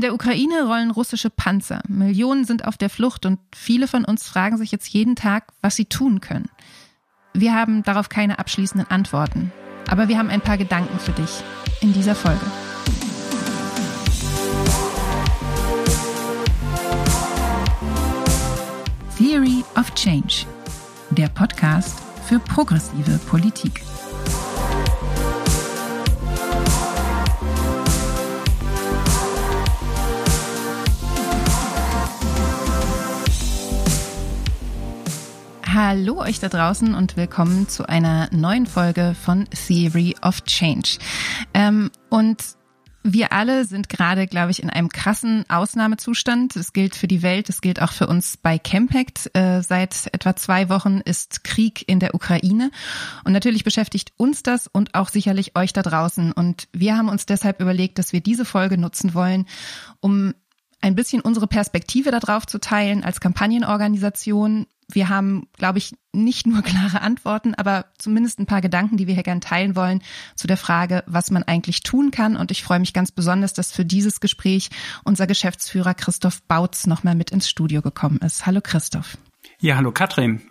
In der Ukraine rollen russische Panzer. Millionen sind auf der Flucht und viele von uns fragen sich jetzt jeden Tag, was sie tun können. Wir haben darauf keine abschließenden Antworten. Aber wir haben ein paar Gedanken für dich in dieser Folge. Theory of Change. Der Podcast für progressive Politik. Hallo euch da draußen und willkommen zu einer neuen Folge von Theory of Change. Ähm, und wir alle sind gerade, glaube ich, in einem krassen Ausnahmezustand. Das gilt für die Welt, das gilt auch für uns bei Campact. Äh, seit etwa zwei Wochen ist Krieg in der Ukraine. Und natürlich beschäftigt uns das und auch sicherlich euch da draußen. Und wir haben uns deshalb überlegt, dass wir diese Folge nutzen wollen, um ein bisschen unsere Perspektive darauf zu teilen als Kampagnenorganisation, wir haben, glaube ich, nicht nur klare Antworten, aber zumindest ein paar Gedanken, die wir hier gerne teilen wollen zu der Frage, was man eigentlich tun kann. Und ich freue mich ganz besonders, dass für dieses Gespräch unser Geschäftsführer Christoph Bautz nochmal mit ins Studio gekommen ist. Hallo Christoph. Ja, hallo Katrin.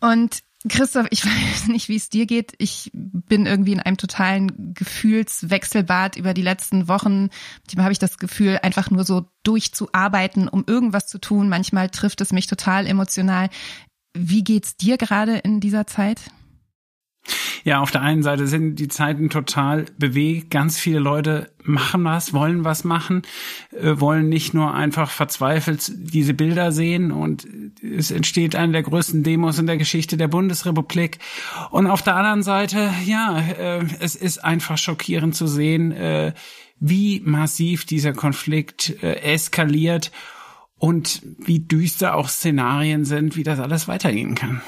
Und Christoph, ich weiß nicht, wie es dir geht. Ich bin irgendwie in einem totalen Gefühlswechselbad über die letzten Wochen. Manchmal habe ich das Gefühl, einfach nur so durchzuarbeiten, um irgendwas zu tun. Manchmal trifft es mich total emotional. Wie geht's dir gerade in dieser Zeit? Ja, auf der einen Seite sind die Zeiten total bewegt. Ganz viele Leute machen was, wollen was machen, äh, wollen nicht nur einfach verzweifelt diese Bilder sehen und es entsteht eine der größten Demos in der Geschichte der Bundesrepublik. Und auf der anderen Seite, ja, äh, es ist einfach schockierend zu sehen, äh, wie massiv dieser Konflikt eskaliert und wie düster auch Szenarien sind, wie das alles weitergehen kann.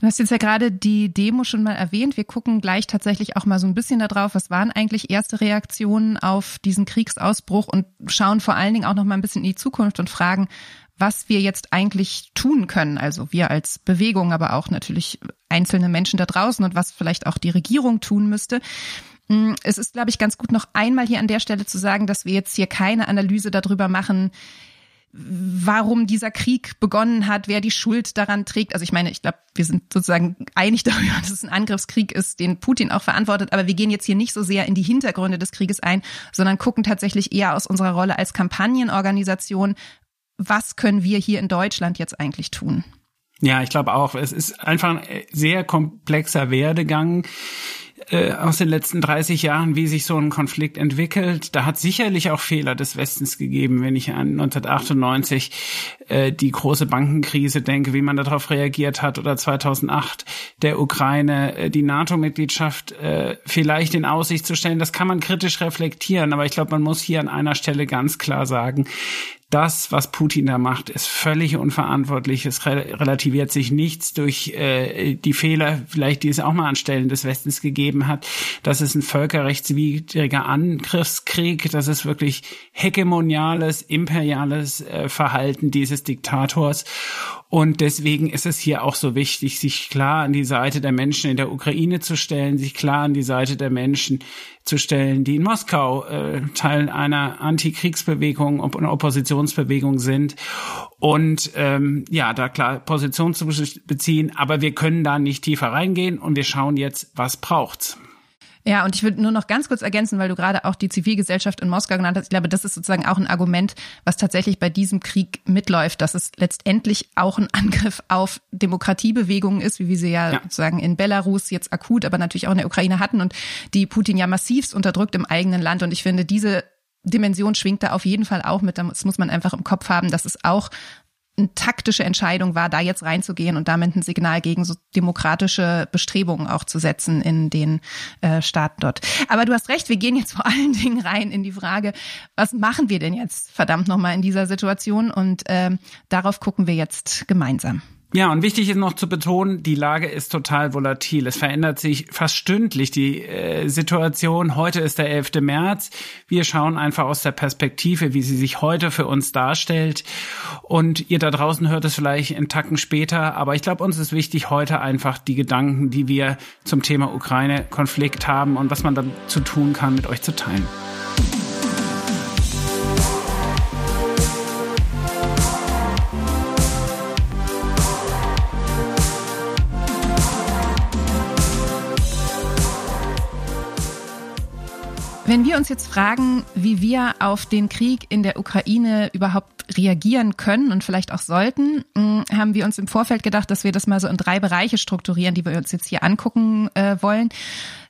Du hast jetzt ja gerade die Demo schon mal erwähnt. Wir gucken gleich tatsächlich auch mal so ein bisschen darauf, was waren eigentlich erste Reaktionen auf diesen Kriegsausbruch und schauen vor allen Dingen auch noch mal ein bisschen in die Zukunft und fragen, was wir jetzt eigentlich tun können. Also wir als Bewegung, aber auch natürlich einzelne Menschen da draußen und was vielleicht auch die Regierung tun müsste. Mm, es ist, glaube ich, ganz gut, noch einmal hier an der Stelle zu sagen, dass wir jetzt hier keine Analyse darüber machen, warum dieser Krieg begonnen hat, wer die Schuld daran trägt. Also ich meine, ich glaube, wir sind sozusagen einig darüber, dass es ein Angriffskrieg ist, den Putin auch verantwortet. Aber wir gehen jetzt hier nicht so sehr in die Hintergründe des Krieges ein, sondern gucken tatsächlich eher aus unserer Rolle als Kampagnenorganisation, was können wir hier in Deutschland jetzt eigentlich tun? Ja, ich glaube auch. Es ist einfach ein sehr komplexer Werdegang äh, aus den letzten 30 Jahren, wie sich so ein Konflikt entwickelt. Da hat sicherlich auch Fehler des Westens gegeben, wenn ich an 1998 äh, die große Bankenkrise denke, wie man darauf reagiert hat, oder 2008 der Ukraine äh, die NATO-Mitgliedschaft äh, vielleicht in Aussicht zu stellen. Das kann man kritisch reflektieren, aber ich glaube, man muss hier an einer Stelle ganz klar sagen, das, was Putin da macht, ist völlig unverantwortlich. Es relativiert sich nichts durch äh, die Fehler, vielleicht die es auch mal an Stellen des Westens gegeben hat. Das ist ein völkerrechtswidriger Angriffskrieg. Das ist wirklich hegemoniales, imperiales äh, Verhalten dieses Diktators. Und deswegen ist es hier auch so wichtig, sich klar an die Seite der Menschen in der Ukraine zu stellen, sich klar an die Seite der Menschen zu stellen, die in Moskau äh, Teil einer Antikriegsbewegung und einer Oppositionsbewegung sind. Und ähm, ja, da klar Position zu beziehen, aber wir können da nicht tiefer reingehen und wir schauen jetzt, was braucht's. Ja, und ich würde nur noch ganz kurz ergänzen, weil du gerade auch die Zivilgesellschaft in Moskau genannt hast. Ich glaube, das ist sozusagen auch ein Argument, was tatsächlich bei diesem Krieg mitläuft, dass es letztendlich auch ein Angriff auf Demokratiebewegungen ist, wie wir sie ja, ja. sozusagen in Belarus jetzt akut, aber natürlich auch in der Ukraine hatten und die Putin ja massivst unterdrückt im eigenen Land. Und ich finde, diese Dimension schwingt da auf jeden Fall auch mit. Das muss man einfach im Kopf haben, dass es auch eine taktische Entscheidung war, da jetzt reinzugehen und damit ein Signal gegen so demokratische Bestrebungen auch zu setzen in den äh, Staaten dort. Aber du hast recht, wir gehen jetzt vor allen Dingen rein in die Frage, was machen wir denn jetzt verdammt nochmal in dieser Situation? Und ähm, darauf gucken wir jetzt gemeinsam. Ja, und wichtig ist noch zu betonen, die Lage ist total volatil. Es verändert sich fast stündlich die äh, Situation. Heute ist der 11. März. Wir schauen einfach aus der Perspektive, wie sie sich heute für uns darstellt. Und ihr da draußen hört es vielleicht in Tacken später. Aber ich glaube, uns ist wichtig, heute einfach die Gedanken, die wir zum Thema Ukraine-Konflikt haben und was man dazu tun kann, mit euch zu teilen. Uns jetzt fragen, wie wir auf den Krieg in der Ukraine überhaupt reagieren können und vielleicht auch sollten, hm, haben wir uns im Vorfeld gedacht, dass wir das mal so in drei Bereiche strukturieren, die wir uns jetzt hier angucken äh, wollen.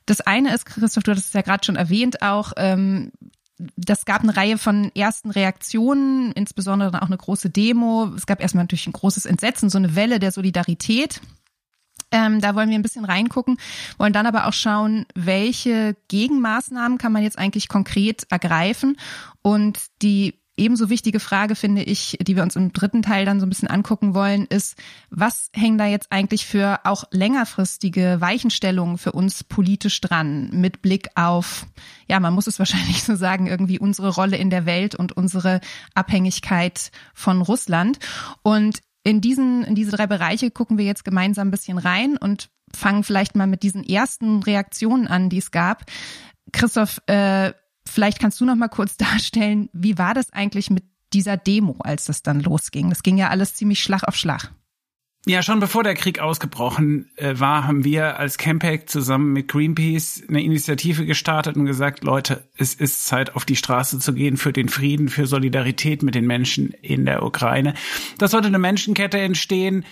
Das eine ist, Christoph, du hast es ja gerade schon erwähnt, auch ähm, das gab eine Reihe von ersten Reaktionen, insbesondere auch eine große Demo. Es gab erstmal natürlich ein großes Entsetzen, so eine Welle der Solidarität. Ähm, da wollen wir ein bisschen reingucken, wollen dann aber auch schauen, welche Gegenmaßnahmen kann man jetzt eigentlich konkret ergreifen. Und die ebenso wichtige Frage, finde ich, die wir uns im dritten Teil dann so ein bisschen angucken wollen, ist, was hängen da jetzt eigentlich für auch längerfristige Weichenstellungen für uns politisch dran mit Blick auf, ja, man muss es wahrscheinlich so sagen, irgendwie unsere Rolle in der Welt und unsere Abhängigkeit von Russland. Und in diesen, in diese drei Bereiche gucken wir jetzt gemeinsam ein bisschen rein und fangen vielleicht mal mit diesen ersten Reaktionen an, die es gab. Christoph, äh, vielleicht kannst du noch mal kurz darstellen, wie war das eigentlich mit dieser Demo, als das dann losging? Das ging ja alles ziemlich Schlag auf Schlag. Ja, schon bevor der Krieg ausgebrochen äh, war, haben wir als Campact zusammen mit Greenpeace eine Initiative gestartet und gesagt, Leute, es ist Zeit, auf die Straße zu gehen für den Frieden, für Solidarität mit den Menschen in der Ukraine. Das sollte eine Menschenkette entstehen,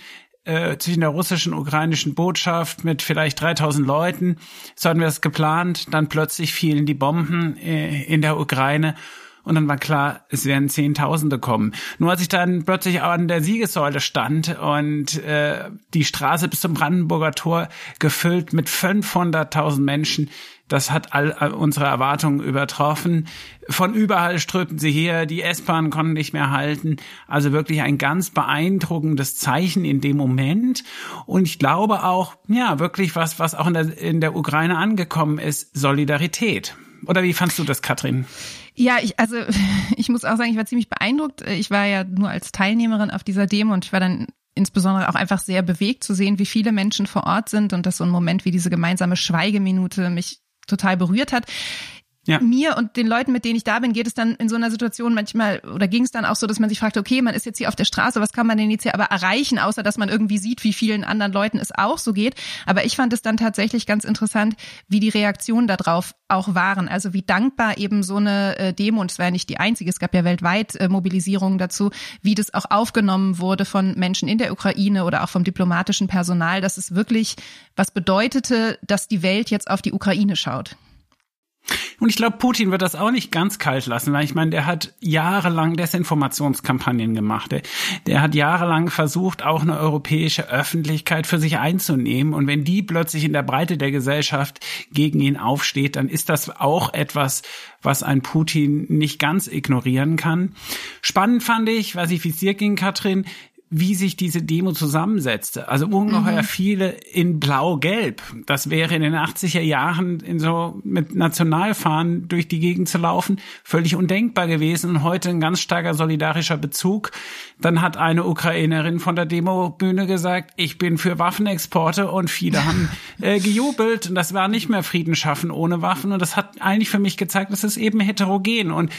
äh, zwischen der russischen und ukrainischen Botschaft mit vielleicht 3000 Leuten. So hatten wir es geplant. Dann plötzlich fielen die Bomben äh, in der Ukraine und dann war klar, es werden Zehntausende kommen. Nur als ich dann plötzlich an der Siegessäule stand und äh, die Straße bis zum Brandenburger Tor gefüllt mit 500.000 Menschen, das hat all, all unsere Erwartungen übertroffen. Von überall strömten sie her, die S-Bahn konnten nicht mehr halten. Also wirklich ein ganz beeindruckendes Zeichen in dem Moment. Und ich glaube auch, ja, wirklich was, was auch in der, in der Ukraine angekommen ist, Solidarität. Oder wie fandst du das, Katrin? Ja, ich, also ich muss auch sagen, ich war ziemlich beeindruckt. Ich war ja nur als Teilnehmerin auf dieser Demo und ich war dann insbesondere auch einfach sehr bewegt zu sehen, wie viele Menschen vor Ort sind und dass so ein Moment wie diese gemeinsame Schweigeminute mich total berührt hat. Ja. Mir und den Leuten, mit denen ich da bin, geht es dann in so einer Situation manchmal oder ging es dann auch so, dass man sich fragt, okay, man ist jetzt hier auf der Straße, was kann man denn jetzt hier aber erreichen, außer dass man irgendwie sieht, wie vielen anderen Leuten es auch so geht. Aber ich fand es dann tatsächlich ganz interessant, wie die Reaktionen darauf auch waren. Also wie dankbar eben so eine äh, Demo, und es war ja nicht die einzige, es gab ja weltweit äh, Mobilisierungen dazu, wie das auch aufgenommen wurde von Menschen in der Ukraine oder auch vom diplomatischen Personal, dass es wirklich was bedeutete, dass die Welt jetzt auf die Ukraine schaut. Und ich glaube, Putin wird das auch nicht ganz kalt lassen, weil ich meine, der hat jahrelang Desinformationskampagnen gemacht. Der, der hat jahrelang versucht, auch eine europäische Öffentlichkeit für sich einzunehmen. Und wenn die plötzlich in der Breite der Gesellschaft gegen ihn aufsteht, dann ist das auch etwas, was ein Putin nicht ganz ignorieren kann. Spannend fand ich, was ich wie es dir ging, Katrin, wie sich diese Demo zusammensetzte. Also ungeheuer mhm. viele in blau-gelb. Das wäre in den 80er Jahren in so mit Nationalfahnen durch die Gegend zu laufen völlig undenkbar gewesen und heute ein ganz starker solidarischer Bezug. Dann hat eine Ukrainerin von der Demobühne gesagt, ich bin für Waffenexporte und viele haben äh, gejubelt und das war nicht mehr Frieden schaffen ohne Waffen und das hat eigentlich für mich gezeigt, das ist eben heterogen und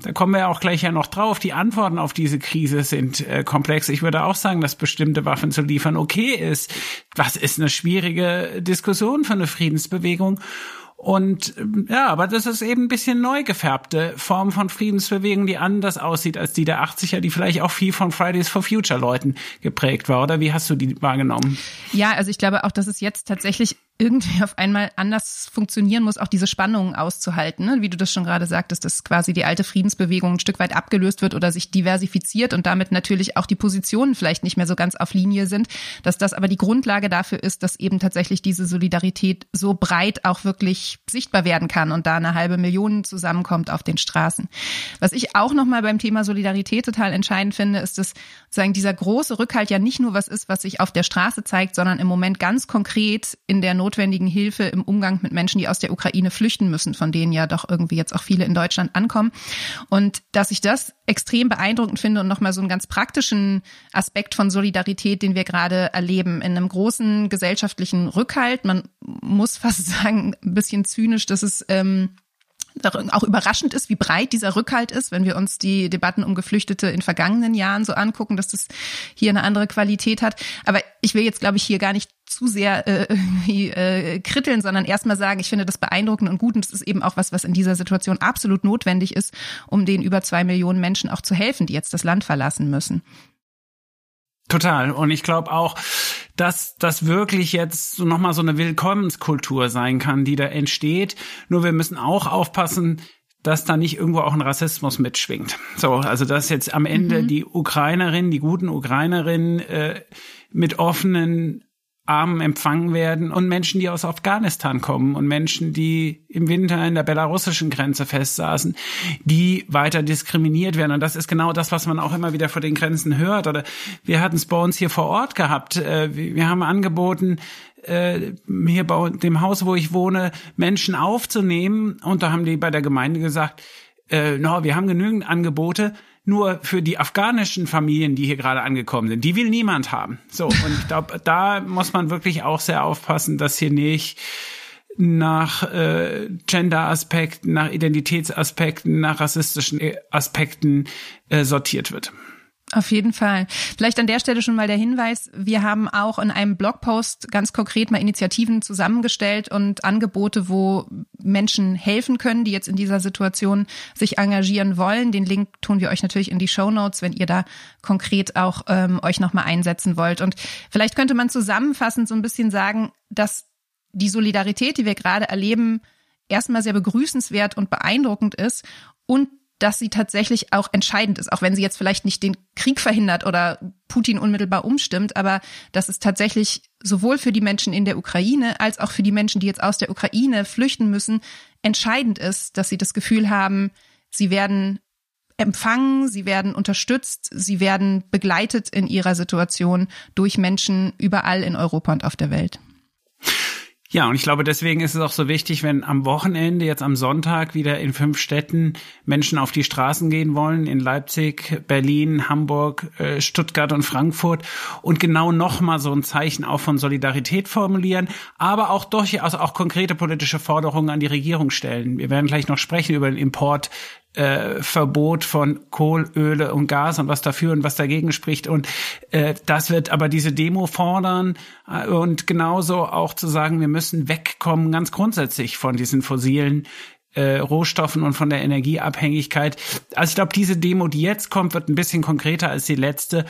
da kommen wir auch gleich ja noch drauf. Die Antworten auf diese Krise sind äh, komplex. Ich würde auch sagen, dass bestimmte Waffen zu liefern okay ist. Das ist eine schwierige Diskussion für eine Friedensbewegung. Und ähm, ja, aber das ist eben ein bisschen neu gefärbte Form von Friedensbewegung, die anders aussieht als die der 80er, die vielleicht auch viel von Fridays for Future Leuten geprägt war. Oder wie hast du die wahrgenommen? Ja, also ich glaube auch, dass es jetzt tatsächlich irgendwie auf einmal anders funktionieren muss, auch diese Spannungen auszuhalten. Ne? Wie du das schon gerade sagtest, dass quasi die alte Friedensbewegung ein Stück weit abgelöst wird oder sich diversifiziert und damit natürlich auch die Positionen vielleicht nicht mehr so ganz auf Linie sind, dass das aber die Grundlage dafür ist, dass eben tatsächlich diese Solidarität so breit auch wirklich sichtbar werden kann und da eine halbe Million zusammenkommt auf den Straßen. Was ich auch nochmal beim Thema Solidarität total entscheidend finde, ist, dass sozusagen dieser große Rückhalt ja nicht nur was ist, was sich auf der Straße zeigt, sondern im Moment ganz konkret in der Not notwendigen Hilfe im Umgang mit Menschen, die aus der Ukraine flüchten müssen, von denen ja doch irgendwie jetzt auch viele in Deutschland ankommen. Und dass ich das extrem beeindruckend finde und nochmal so einen ganz praktischen Aspekt von Solidarität, den wir gerade erleben, in einem großen gesellschaftlichen Rückhalt. Man muss fast sagen, ein bisschen zynisch, dass es ähm, auch überraschend ist, wie breit dieser Rückhalt ist, wenn wir uns die Debatten um Geflüchtete in vergangenen Jahren so angucken, dass das hier eine andere Qualität hat. Aber ich will jetzt, glaube ich, hier gar nicht zu sehr äh, äh, kritteln, sondern erstmal sagen, ich finde das beeindruckend und gut und es ist eben auch was, was in dieser Situation absolut notwendig ist, um den über zwei Millionen Menschen auch zu helfen, die jetzt das Land verlassen müssen. Total. Und ich glaube auch, dass das wirklich jetzt so nochmal so eine Willkommenskultur sein kann, die da entsteht. Nur wir müssen auch aufpassen, dass da nicht irgendwo auch ein Rassismus mitschwingt. So, also dass jetzt am Ende mhm. die Ukrainerinnen, die guten Ukrainerinnen äh, mit offenen Armen empfangen werden und Menschen, die aus Afghanistan kommen und Menschen, die im Winter in der belarussischen Grenze festsaßen, die weiter diskriminiert werden. Und das ist genau das, was man auch immer wieder vor den Grenzen hört. Oder wir hatten es bei uns hier vor Ort gehabt. Äh, wir haben angeboten, äh, hier bei dem Haus, wo ich wohne, Menschen aufzunehmen. Und da haben die bei der Gemeinde gesagt, äh, no, wir haben genügend Angebote, nur für die afghanischen Familien, die hier gerade angekommen sind, die will niemand haben. So, und ich glaube, da muss man wirklich auch sehr aufpassen, dass hier nicht nach äh, Gender-Aspekten, nach Identitätsaspekten, nach rassistischen Aspekten äh, sortiert wird. Auf jeden Fall. Vielleicht an der Stelle schon mal der Hinweis, wir haben auch in einem Blogpost ganz konkret mal Initiativen zusammengestellt und Angebote, wo Menschen helfen können, die jetzt in dieser Situation sich engagieren wollen. Den Link tun wir euch natürlich in die Show Notes, wenn ihr da konkret auch ähm, euch nochmal einsetzen wollt. Und vielleicht könnte man zusammenfassend so ein bisschen sagen, dass die Solidarität, die wir gerade erleben, erstmal sehr begrüßenswert und beeindruckend ist und dass sie tatsächlich auch entscheidend ist, auch wenn sie jetzt vielleicht nicht den Krieg verhindert oder Putin unmittelbar umstimmt, aber dass es tatsächlich sowohl für die Menschen in der Ukraine als auch für die Menschen, die jetzt aus der Ukraine flüchten müssen, entscheidend ist, dass sie das Gefühl haben, sie werden empfangen, sie werden unterstützt, sie werden begleitet in ihrer Situation durch Menschen überall in Europa und auf der Welt. Ja, und ich glaube, deswegen ist es auch so wichtig, wenn am Wochenende, jetzt am Sonntag, wieder in fünf Städten Menschen auf die Straßen gehen wollen, in Leipzig, Berlin, Hamburg, äh, Stuttgart und Frankfurt und genau nochmal so ein Zeichen auch von Solidarität formulieren, aber auch durchaus auch konkrete politische Forderungen an die Regierung stellen. Wir werden gleich noch sprechen über den Import äh, Verbot von Kohl, Öle und Gas und was dafür und was dagegen spricht. Und äh, das wird aber diese Demo fordern äh, und genauso auch zu sagen, wir müssen wegkommen ganz grundsätzlich von diesen fossilen äh, Rohstoffen und von der Energieabhängigkeit. Also ich glaube, diese Demo, die jetzt kommt, wird ein bisschen konkreter als die letzte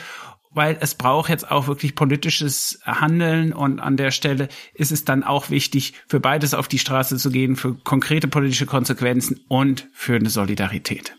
weil es braucht jetzt auch wirklich politisches Handeln und an der Stelle ist es dann auch wichtig, für beides auf die Straße zu gehen, für konkrete politische Konsequenzen und für eine Solidarität.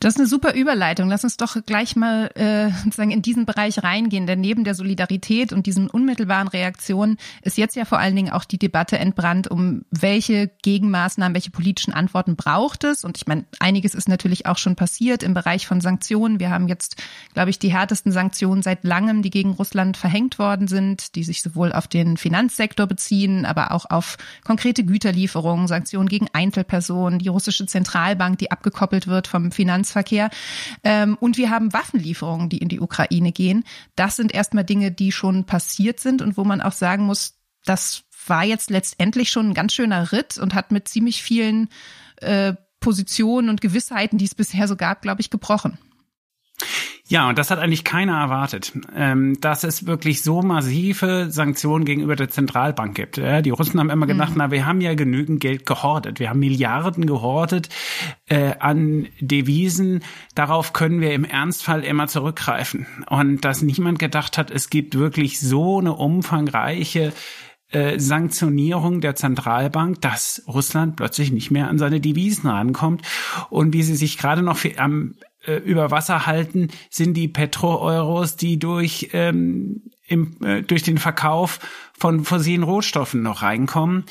Das ist eine super Überleitung. Lass uns doch gleich mal äh, sozusagen in diesen Bereich reingehen, denn neben der Solidarität und diesen unmittelbaren Reaktionen ist jetzt ja vor allen Dingen auch die Debatte entbrannt, um welche Gegenmaßnahmen, welche politischen Antworten braucht es. Und ich meine, einiges ist natürlich auch schon passiert im Bereich von Sanktionen. Wir haben jetzt, glaube ich, die härtesten Sanktionen seit langem, die gegen Russland verhängt worden sind, die sich sowohl auf den Finanzsektor beziehen, aber auch auf konkrete Güterlieferungen, Sanktionen gegen Einzelpersonen, die russische Zentralbank, die abgekoppelt wird vom Finanz Grenzverkehr. Ähm, und wir haben Waffenlieferungen, die in die Ukraine gehen. Das sind erstmal Dinge, die schon passiert sind und wo man auch sagen muss, das war jetzt letztendlich schon ein ganz schöner Ritt und hat mit ziemlich vielen äh, Positionen und Gewissheiten, die es bisher so gab, glaube ich, gebrochen. Ja, und das hat eigentlich keiner erwartet, ähm, dass es wirklich so massive Sanktionen gegenüber der Zentralbank gibt. Die Russen haben immer gedacht, mhm. na, wir haben ja genügend Geld gehortet. Wir haben Milliarden gehortet äh, an Devisen. Darauf können wir im Ernstfall immer zurückgreifen. Und dass niemand gedacht hat, es gibt wirklich so eine umfangreiche äh, Sanktionierung der Zentralbank, dass Russland plötzlich nicht mehr an seine Devisen rankommt und wie sie sich gerade noch am äh, über Wasser halten, sind die Petro-Euros, die durch, ähm, im, äh, durch den Verkauf von fossilen Rohstoffen noch reinkommen.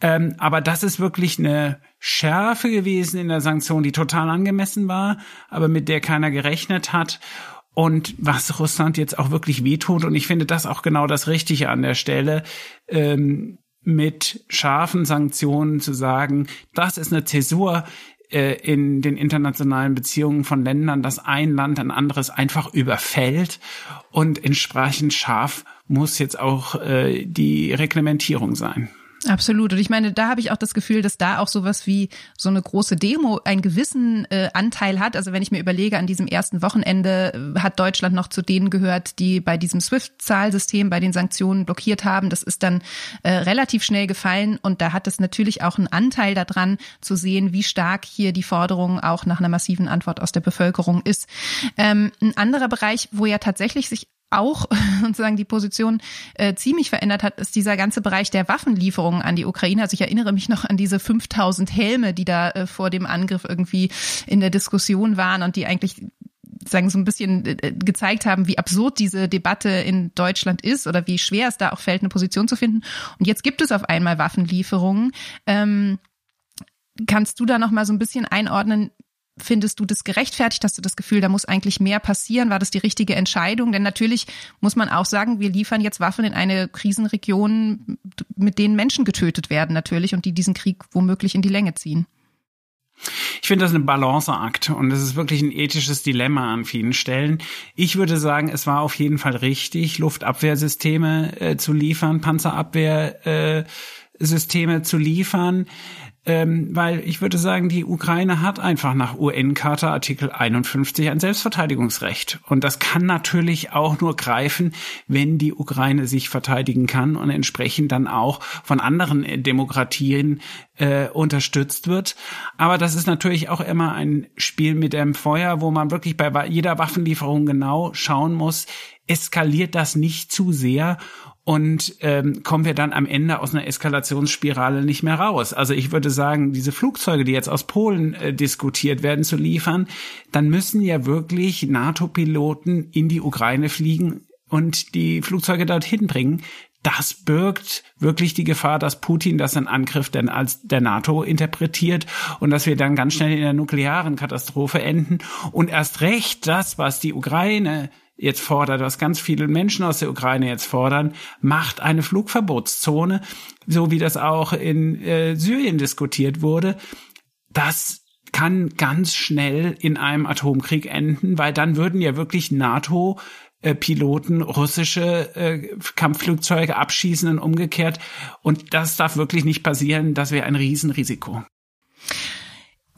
Ähm, aber das ist wirklich eine Schärfe gewesen in der Sanktion, die total angemessen war, aber mit der keiner gerechnet hat. Und was Russland jetzt auch wirklich wehtut, und ich finde das auch genau das Richtige an der Stelle, ähm, mit scharfen Sanktionen zu sagen, das ist eine Zäsur, in den internationalen Beziehungen von Ländern, dass ein Land ein anderes einfach überfällt und entsprechend scharf muss jetzt auch äh, die Reglementierung sein. Absolut. Und ich meine, da habe ich auch das Gefühl, dass da auch sowas wie so eine große Demo einen gewissen äh, Anteil hat. Also wenn ich mir überlege, an diesem ersten Wochenende äh, hat Deutschland noch zu denen gehört, die bei diesem SWIFT-Zahlsystem, bei den Sanktionen blockiert haben. Das ist dann äh, relativ schnell gefallen. Und da hat es natürlich auch einen Anteil daran, zu sehen, wie stark hier die Forderung auch nach einer massiven Antwort aus der Bevölkerung ist. Ähm, ein anderer Bereich, wo ja tatsächlich sich auch sozusagen die Position äh, ziemlich verändert hat, ist dieser ganze Bereich der Waffenlieferungen an die Ukraine. Also ich erinnere mich noch an diese 5000 Helme, die da äh, vor dem Angriff irgendwie in der Diskussion waren und die eigentlich sagen so ein bisschen äh, gezeigt haben, wie absurd diese Debatte in Deutschland ist oder wie schwer es da auch fällt, eine Position zu finden. Und jetzt gibt es auf einmal Waffenlieferungen. Ähm, kannst du da noch mal so ein bisschen einordnen, Findest du das gerechtfertigt? Hast du das Gefühl, da muss eigentlich mehr passieren? War das die richtige Entscheidung? Denn natürlich muss man auch sagen, wir liefern jetzt Waffen in eine Krisenregion, mit denen Menschen getötet werden natürlich und die diesen Krieg womöglich in die Länge ziehen. Ich finde das ein Balanceakt und es ist wirklich ein ethisches Dilemma an vielen Stellen. Ich würde sagen, es war auf jeden Fall richtig, Luftabwehrsysteme äh, zu liefern, Panzerabwehrsysteme äh, zu liefern ähm, weil ich würde sagen, die Ukraine hat einfach nach UN-Charta Artikel 51 ein Selbstverteidigungsrecht. Und das kann natürlich auch nur greifen, wenn die Ukraine sich verteidigen kann und entsprechend dann auch von anderen Demokratien äh, unterstützt wird. Aber das ist natürlich auch immer ein Spiel mit dem Feuer, wo man wirklich bei jeder Waffenlieferung genau schauen muss, eskaliert das nicht zu sehr und ähm, kommen wir dann am Ende aus einer Eskalationsspirale nicht mehr raus. Also ich würde sagen, diese Flugzeuge, die jetzt aus Polen äh, diskutiert werden zu liefern, dann müssen ja wirklich NATO-Piloten in die Ukraine fliegen und die Flugzeuge dorthin bringen. Das birgt wirklich die Gefahr, dass Putin das in Angriff denn als der NATO interpretiert und dass wir dann ganz schnell in der nuklearen Katastrophe enden. Und erst recht das, was die Ukraine jetzt fordert, was ganz viele Menschen aus der Ukraine jetzt fordern, macht eine Flugverbotszone, so wie das auch in äh, Syrien diskutiert wurde. Das kann ganz schnell in einem Atomkrieg enden, weil dann würden ja wirklich NATO äh, Piloten russische äh, Kampfflugzeuge abschießen und umgekehrt. Und das darf wirklich nicht passieren. Das wäre ein Riesenrisiko.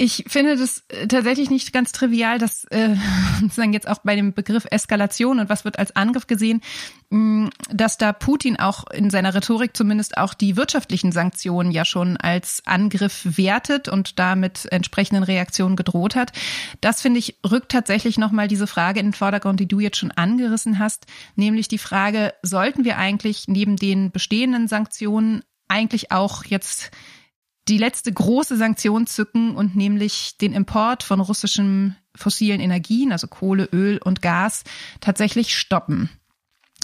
Ich finde das äh, tatsächlich nicht ganz trivial, dass äh, sozusagen jetzt auch bei dem Begriff Eskalation und was wird als Angriff gesehen, mh, dass da Putin auch in seiner Rhetorik zumindest auch die wirtschaftlichen Sanktionen ja schon als Angriff wertet und damit entsprechenden Reaktionen gedroht hat. Das finde ich rückt tatsächlich nochmal diese Frage in den Vordergrund, die du jetzt schon angerissen hast, nämlich die Frage, sollten wir eigentlich neben den bestehenden Sanktionen eigentlich auch jetzt die letzte große Sanktion zücken und nämlich den Import von russischen fossilen Energien, also Kohle, Öl und Gas, tatsächlich stoppen.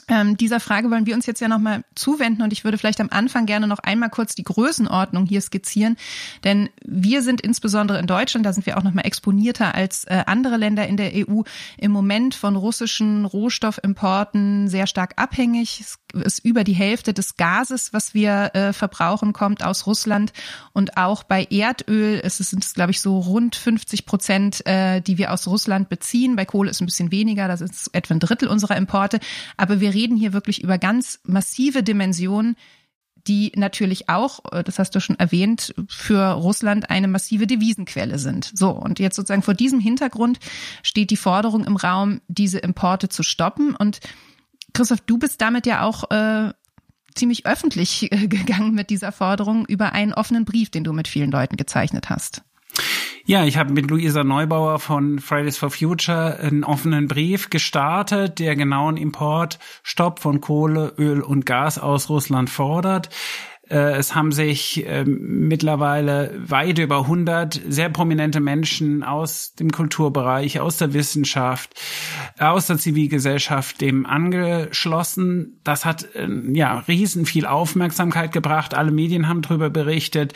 Ähm, dieser Frage wollen wir uns jetzt ja nochmal zuwenden und ich würde vielleicht am Anfang gerne noch einmal kurz die Größenordnung hier skizzieren, denn wir sind insbesondere in Deutschland, da sind wir auch nochmal exponierter als äh, andere Länder in der EU, im Moment von russischen Rohstoffimporten sehr stark abhängig. Es ist über die Hälfte des Gases, was wir äh, verbrauchen, kommt aus Russland und auch bei Erdöl ist es, sind es glaube ich so rund 50 Prozent, äh, die wir aus Russland beziehen. Bei Kohle ist ein bisschen weniger, das ist etwa ein Drittel unserer Importe, aber wir reden hier wirklich über ganz massive Dimensionen, die natürlich auch, äh, das hast du schon erwähnt, für Russland eine massive Devisenquelle sind. So, und jetzt sozusagen vor diesem Hintergrund steht die Forderung im Raum, diese Importe zu stoppen. Und Christoph, du bist damit ja auch äh, ziemlich öffentlich äh, gegangen mit dieser Forderung über einen offenen Brief, den du mit vielen Leuten gezeichnet hast. Ja, ich habe mit Luisa Neubauer von Fridays for Future einen offenen Brief gestartet, der genauen Importstopp von Kohle, Öl und Gas aus Russland fordert. Äh, es haben sich äh, mittlerweile weit über 100 sehr prominente Menschen aus dem Kulturbereich, aus der Wissenschaft, aus der Zivilgesellschaft dem angeschlossen. Das hat äh, ja riesen viel Aufmerksamkeit gebracht. Alle Medien haben darüber berichtet.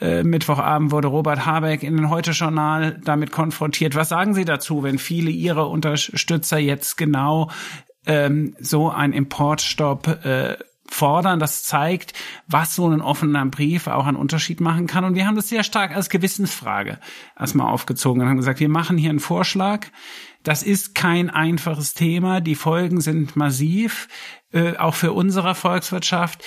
Äh, Mittwochabend wurde Robert Habeck in den Heute-Journal damit konfrontiert. Was sagen Sie dazu, wenn viele Ihrer Unterstützer jetzt genau ähm, so ein Importstopp äh, fordern. Das zeigt, was so ein offener Brief auch einen Unterschied machen kann. Und wir haben das sehr stark als Gewissensfrage erstmal aufgezogen und haben gesagt, wir machen hier einen Vorschlag. Das ist kein einfaches Thema. Die Folgen sind massiv, äh, auch für unsere Volkswirtschaft.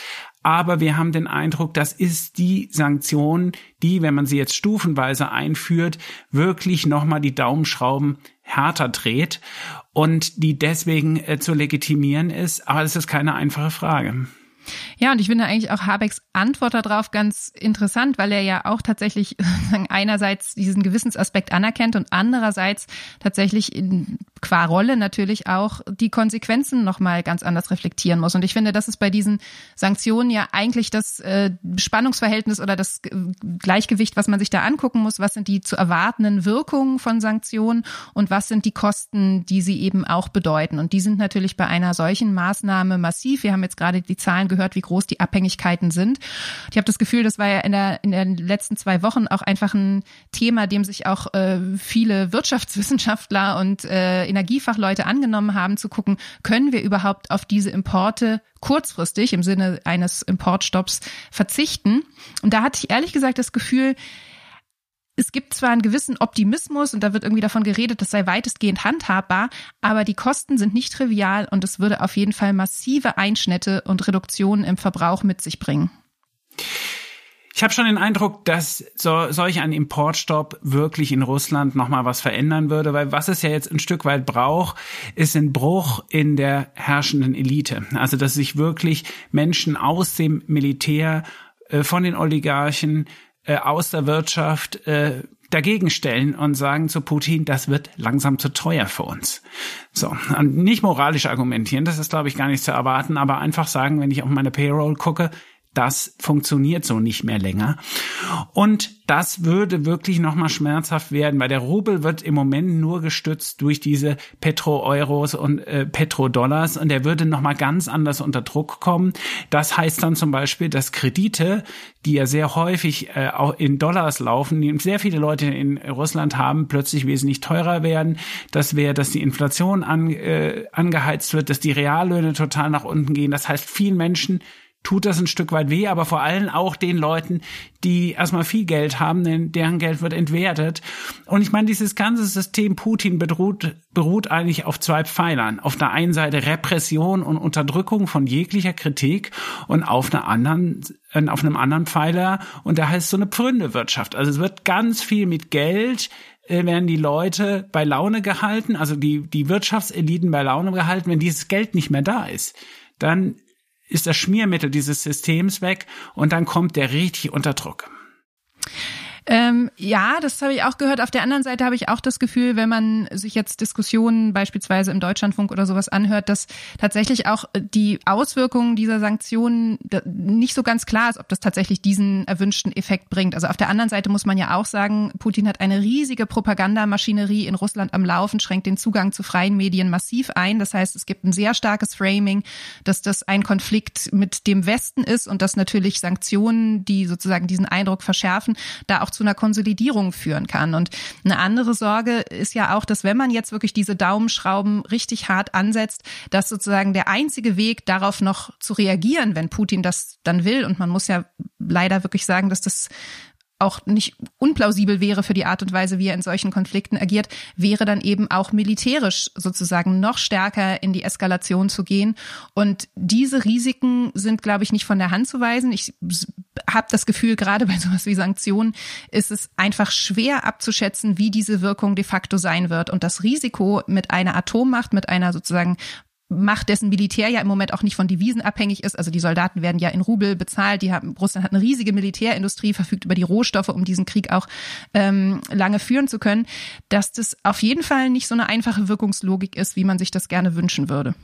Aber wir haben den Eindruck, das ist die Sanktion, die, wenn man sie jetzt stufenweise einführt, wirklich nochmal die Daumenschrauben härter dreht und die deswegen äh, zu legitimieren ist. Aber das ist keine einfache Frage. Ja, und ich finde eigentlich auch Habecks Antwort darauf ganz interessant, weil er ja auch tatsächlich einerseits diesen Gewissensaspekt anerkennt und andererseits tatsächlich in, qua Rolle natürlich auch die Konsequenzen nochmal ganz anders reflektieren muss. Und ich finde, das ist bei diesen Sanktionen ja eigentlich das äh, Spannungsverhältnis oder das Gleichgewicht, was man sich da angucken muss. Was sind die zu erwartenden Wirkungen von Sanktionen und was sind die Kosten, die sie eben auch bedeuten? Und die sind natürlich bei einer solchen Maßnahme massiv. Wir haben jetzt gerade die Zahlen gehört, gehört, wie groß die Abhängigkeiten sind. Ich habe das Gefühl, das war ja in, der, in den letzten zwei Wochen auch einfach ein Thema, dem sich auch äh, viele Wirtschaftswissenschaftler und äh, Energiefachleute angenommen haben, zu gucken, können wir überhaupt auf diese Importe kurzfristig im Sinne eines Importstopps verzichten? Und da hatte ich ehrlich gesagt das Gefühl, es gibt zwar einen gewissen Optimismus und da wird irgendwie davon geredet, das sei weitestgehend handhabbar, aber die Kosten sind nicht trivial und es würde auf jeden Fall massive Einschnitte und Reduktionen im Verbrauch mit sich bringen. Ich habe schon den Eindruck, dass so, solch ein Importstopp wirklich in Russland nochmal was verändern würde, weil was es ja jetzt ein Stück weit braucht, ist ein Bruch in der herrschenden Elite. Also dass sich wirklich Menschen aus dem Militär, äh, von den Oligarchen, äh, aus der Wirtschaft äh, dagegen stellen und sagen zu Putin, das wird langsam zu teuer für uns. So, nicht moralisch argumentieren, das ist, glaube ich, gar nicht zu erwarten, aber einfach sagen, wenn ich auf meine Payroll gucke, das funktioniert so nicht mehr länger. Und das würde wirklich nochmal schmerzhaft werden, weil der Rubel wird im Moment nur gestützt durch diese Petro-Euros und äh, Petro-Dollars und der würde nochmal ganz anders unter Druck kommen. Das heißt dann zum Beispiel, dass Kredite, die ja sehr häufig äh, auch in Dollars laufen, die sehr viele Leute in Russland haben, plötzlich wesentlich teurer werden. Das wäre, dass die Inflation an, äh, angeheizt wird, dass die Reallöhne total nach unten gehen. Das heißt, vielen Menschen tut das ein Stück weit weh, aber vor allem auch den Leuten, die erstmal viel Geld haben, denn deren Geld wird entwertet. Und ich meine, dieses ganze System Putin beruht, beruht eigentlich auf zwei Pfeilern. Auf der einen Seite Repression und Unterdrückung von jeglicher Kritik und auf einer anderen äh, auf einem anderen Pfeiler und da heißt so eine Pfründewirtschaft. Also es wird ganz viel mit Geld äh, werden die Leute bei Laune gehalten, also die, die Wirtschaftseliten bei Laune gehalten, wenn dieses Geld nicht mehr da ist. Dann ist das Schmiermittel dieses Systems weg und dann kommt der richtig unter Druck. Ähm, ja, das habe ich auch gehört. Auf der anderen Seite habe ich auch das Gefühl, wenn man sich jetzt Diskussionen beispielsweise im Deutschlandfunk oder sowas anhört, dass tatsächlich auch die Auswirkungen dieser Sanktionen nicht so ganz klar ist, ob das tatsächlich diesen erwünschten Effekt bringt. Also auf der anderen Seite muss man ja auch sagen, Putin hat eine riesige Propagandamaschinerie in Russland am Laufen, schränkt den Zugang zu freien Medien massiv ein. Das heißt, es gibt ein sehr starkes Framing, dass das ein Konflikt mit dem Westen ist und dass natürlich Sanktionen, die sozusagen diesen Eindruck verschärfen, da auch zu einer Konsolidierung führen kann. Und eine andere Sorge ist ja auch, dass wenn man jetzt wirklich diese Daumenschrauben richtig hart ansetzt, dass sozusagen der einzige Weg darauf noch zu reagieren, wenn Putin das dann will, und man muss ja leider wirklich sagen, dass das auch nicht unplausibel wäre für die Art und Weise, wie er in solchen Konflikten agiert, wäre dann eben auch militärisch sozusagen noch stärker in die Eskalation zu gehen. Und diese Risiken sind, glaube ich, nicht von der Hand zu weisen. Ich habe das Gefühl, gerade bei sowas wie Sanktionen ist es einfach schwer abzuschätzen, wie diese Wirkung de facto sein wird. Und das Risiko mit einer Atommacht, mit einer sozusagen Macht, dessen Militär ja im Moment auch nicht von Devisen abhängig ist. Also die Soldaten werden ja in Rubel bezahlt. Die haben, Russland hat eine riesige Militärindustrie, verfügt über die Rohstoffe, um diesen Krieg auch ähm, lange führen zu können. Dass das auf jeden Fall nicht so eine einfache Wirkungslogik ist, wie man sich das gerne wünschen würde.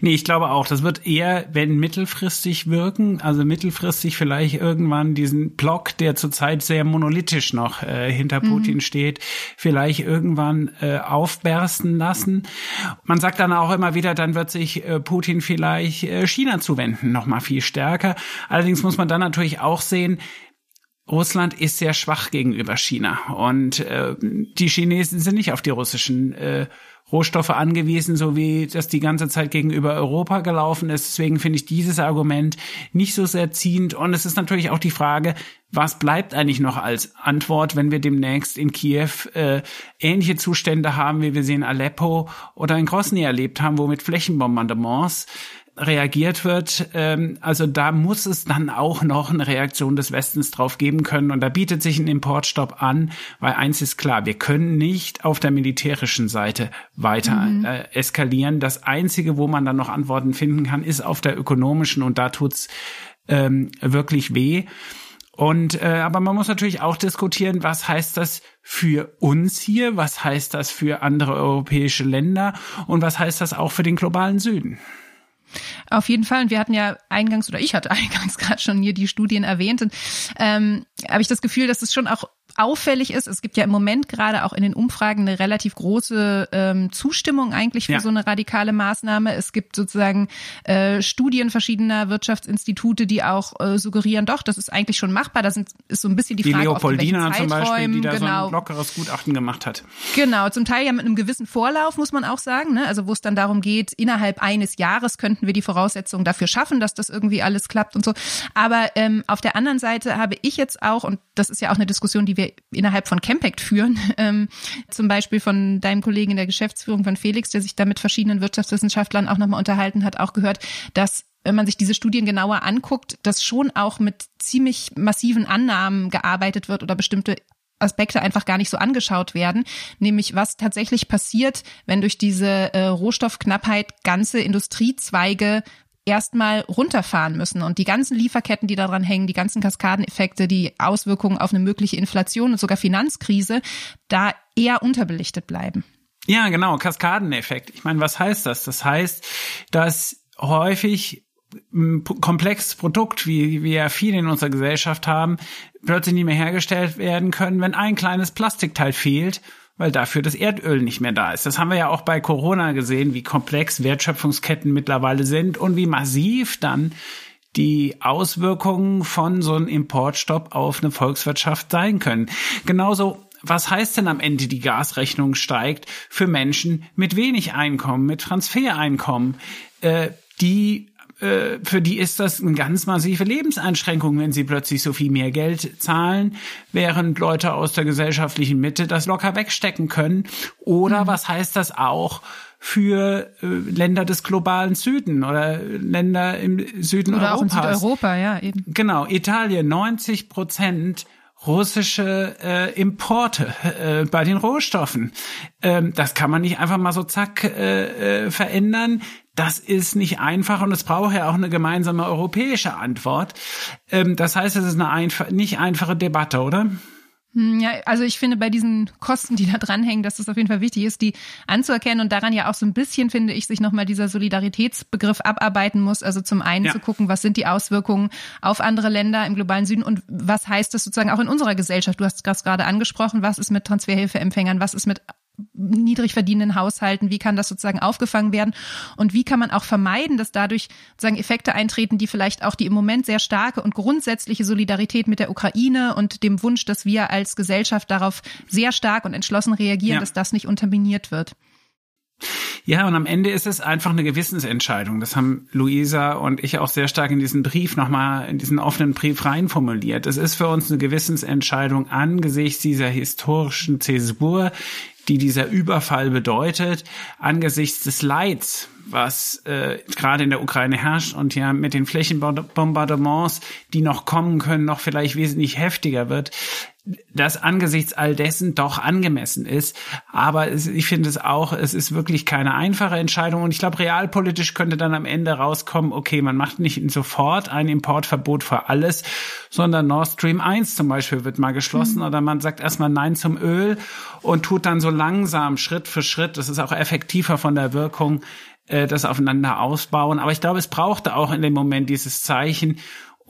Nee, ich glaube auch, das wird eher, wenn mittelfristig wirken, also mittelfristig vielleicht irgendwann diesen Block, der zurzeit sehr monolithisch noch äh, hinter mhm. Putin steht, vielleicht irgendwann äh, aufbersten lassen. Man sagt dann auch immer wieder, dann wird sich äh, Putin vielleicht äh, China zuwenden, noch mal viel stärker. Allerdings muss man dann natürlich auch sehen, Russland ist sehr schwach gegenüber China und äh, die Chinesen sind nicht auf die russischen äh, Rohstoffe angewiesen, so wie das die ganze Zeit gegenüber Europa gelaufen ist. Deswegen finde ich dieses Argument nicht so sehr ziehend. Und es ist natürlich auch die Frage, was bleibt eigentlich noch als Antwort, wenn wir demnächst in Kiew äh, ähnliche Zustände haben, wie wir sie in Aleppo oder in Grosny erlebt haben, wo mit Flächenbombardements reagiert wird. Ähm, also da muss es dann auch noch eine Reaktion des Westens drauf geben können. Und da bietet sich ein Importstopp an, weil eins ist klar, wir können nicht auf der militärischen Seite weiter mhm. äh, eskalieren. Das Einzige, wo man dann noch Antworten finden kann, ist auf der ökonomischen und da tut's ähm, wirklich weh. Und äh, aber man muss natürlich auch diskutieren, was heißt das für uns hier, was heißt das für andere europäische Länder und was heißt das auch für den globalen Süden. Auf jeden Fall. Und wir hatten ja eingangs, oder ich hatte eingangs gerade schon hier die Studien erwähnt. Und ähm, habe ich das Gefühl, dass es schon auch auffällig ist, es gibt ja im Moment gerade auch in den Umfragen eine relativ große ähm, Zustimmung eigentlich für ja. so eine radikale Maßnahme. Es gibt sozusagen äh, Studien verschiedener Wirtschaftsinstitute, die auch äh, suggerieren, doch, das ist eigentlich schon machbar. Da sind, ist so ein bisschen die, die Frage, Leopoldina zum Beispiel, die da genau. so ein genau. lockeres Gutachten gemacht hat. Genau, zum Teil ja mit einem gewissen Vorlauf, muss man auch sagen. Ne? Also wo es dann darum geht, innerhalb eines Jahres könnten wir die Voraussetzungen dafür schaffen, dass das irgendwie alles klappt und so. Aber ähm, auf der anderen Seite habe ich jetzt auch, und das ist ja auch eine Diskussion, die wir innerhalb von Campact führen, ähm, zum Beispiel von deinem Kollegen in der Geschäftsführung von Felix, der sich da mit verschiedenen Wirtschaftswissenschaftlern auch nochmal unterhalten hat, auch gehört, dass wenn man sich diese Studien genauer anguckt, dass schon auch mit ziemlich massiven Annahmen gearbeitet wird oder bestimmte Aspekte einfach gar nicht so angeschaut werden, nämlich was tatsächlich passiert, wenn durch diese äh, Rohstoffknappheit ganze Industriezweige erstmal runterfahren müssen und die ganzen Lieferketten, die daran hängen, die ganzen Kaskadeneffekte, die Auswirkungen auf eine mögliche Inflation und sogar Finanzkrise, da eher unterbelichtet bleiben. Ja, genau, Kaskadeneffekt. Ich meine, was heißt das? Das heißt, dass häufig ein komplexes Produkt, wie wir ja viele in unserer Gesellschaft haben, plötzlich nicht mehr hergestellt werden können, wenn ein kleines Plastikteil fehlt weil dafür das Erdöl nicht mehr da ist. Das haben wir ja auch bei Corona gesehen, wie komplex Wertschöpfungsketten mittlerweile sind und wie massiv dann die Auswirkungen von so einem Importstopp auf eine Volkswirtschaft sein können. Genauso was heißt denn am Ende die Gasrechnung steigt für Menschen mit wenig Einkommen, mit Transfereinkommen, äh, die äh, für die ist das eine ganz massive Lebenseinschränkung, wenn sie plötzlich so viel mehr Geld zahlen, während Leute aus der gesellschaftlichen Mitte das locker wegstecken können. Oder mhm. was heißt das auch für äh, Länder des globalen Süden oder Länder im Süden oder Europas? Auch in Südeuropa, ja, eben. Genau, Italien, 90 Prozent russische äh, Importe äh, bei den Rohstoffen. Ähm, das kann man nicht einfach mal so zack äh, äh, verändern. Das ist nicht einfach und es braucht ja auch eine gemeinsame europäische Antwort. Ähm, das heißt, es ist eine einf nicht einfache Debatte, oder? Hm, ja, also ich finde bei diesen Kosten, die da dranhängen, dass es auf jeden Fall wichtig ist, die anzuerkennen und daran ja auch so ein bisschen, finde ich, sich nochmal dieser Solidaritätsbegriff abarbeiten muss. Also zum einen ja. zu gucken, was sind die Auswirkungen auf andere Länder im globalen Süden und was heißt das sozusagen auch in unserer Gesellschaft? Du hast es gerade angesprochen, was ist mit Transferhilfeempfängern, was ist mit niedrig verdienenden Haushalten, wie kann das sozusagen aufgefangen werden und wie kann man auch vermeiden, dass dadurch sozusagen Effekte eintreten, die vielleicht auch die im Moment sehr starke und grundsätzliche Solidarität mit der Ukraine und dem Wunsch, dass wir als Gesellschaft darauf sehr stark und entschlossen reagieren, ja. dass das nicht unterminiert wird. Ja, und am Ende ist es einfach eine Gewissensentscheidung. Das haben Luisa und ich auch sehr stark in diesen Brief nochmal, in diesen offenen Brief reinformuliert. Es ist für uns eine Gewissensentscheidung angesichts dieser historischen Zäsur, die dieser Überfall bedeutet, angesichts des Leids, was äh, gerade in der Ukraine herrscht und ja mit den Flächenbombardements, die noch kommen können, noch vielleicht wesentlich heftiger wird, das angesichts all dessen doch angemessen ist. Aber es, ich finde es auch, es ist wirklich keine einfache Entscheidung. Und ich glaube, realpolitisch könnte dann am Ende rauskommen, okay, man macht nicht sofort ein Importverbot für alles, sondern Nord Stream 1 zum Beispiel wird mal geschlossen mhm. oder man sagt erstmal Nein zum Öl und tut dann so langsam Schritt für Schritt, das ist auch effektiver von der Wirkung, äh, das aufeinander ausbauen. Aber ich glaube, es brauchte auch in dem Moment dieses Zeichen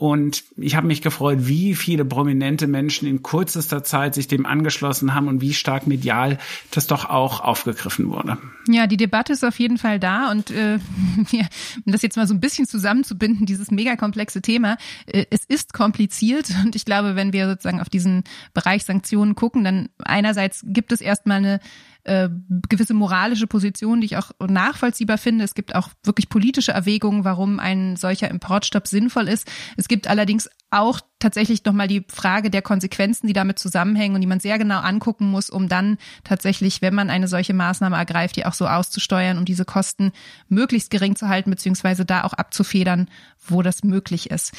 und ich habe mich gefreut, wie viele prominente Menschen in kürzester Zeit sich dem angeschlossen haben und wie stark medial das doch auch aufgegriffen wurde. Ja, die Debatte ist auf jeden Fall da und äh, ja, um das jetzt mal so ein bisschen zusammenzubinden, dieses mega komplexe Thema, äh, es ist kompliziert und ich glaube, wenn wir sozusagen auf diesen Bereich Sanktionen gucken, dann einerseits gibt es erstmal eine äh, gewisse moralische Positionen, die ich auch nachvollziehbar finde. Es gibt auch wirklich politische Erwägungen, warum ein solcher Importstopp sinnvoll ist. Es gibt allerdings auch tatsächlich nochmal die Frage der Konsequenzen, die damit zusammenhängen und die man sehr genau angucken muss, um dann tatsächlich, wenn man eine solche Maßnahme ergreift, die auch so auszusteuern und diese Kosten möglichst gering zu halten, beziehungsweise da auch abzufedern, wo das möglich ist.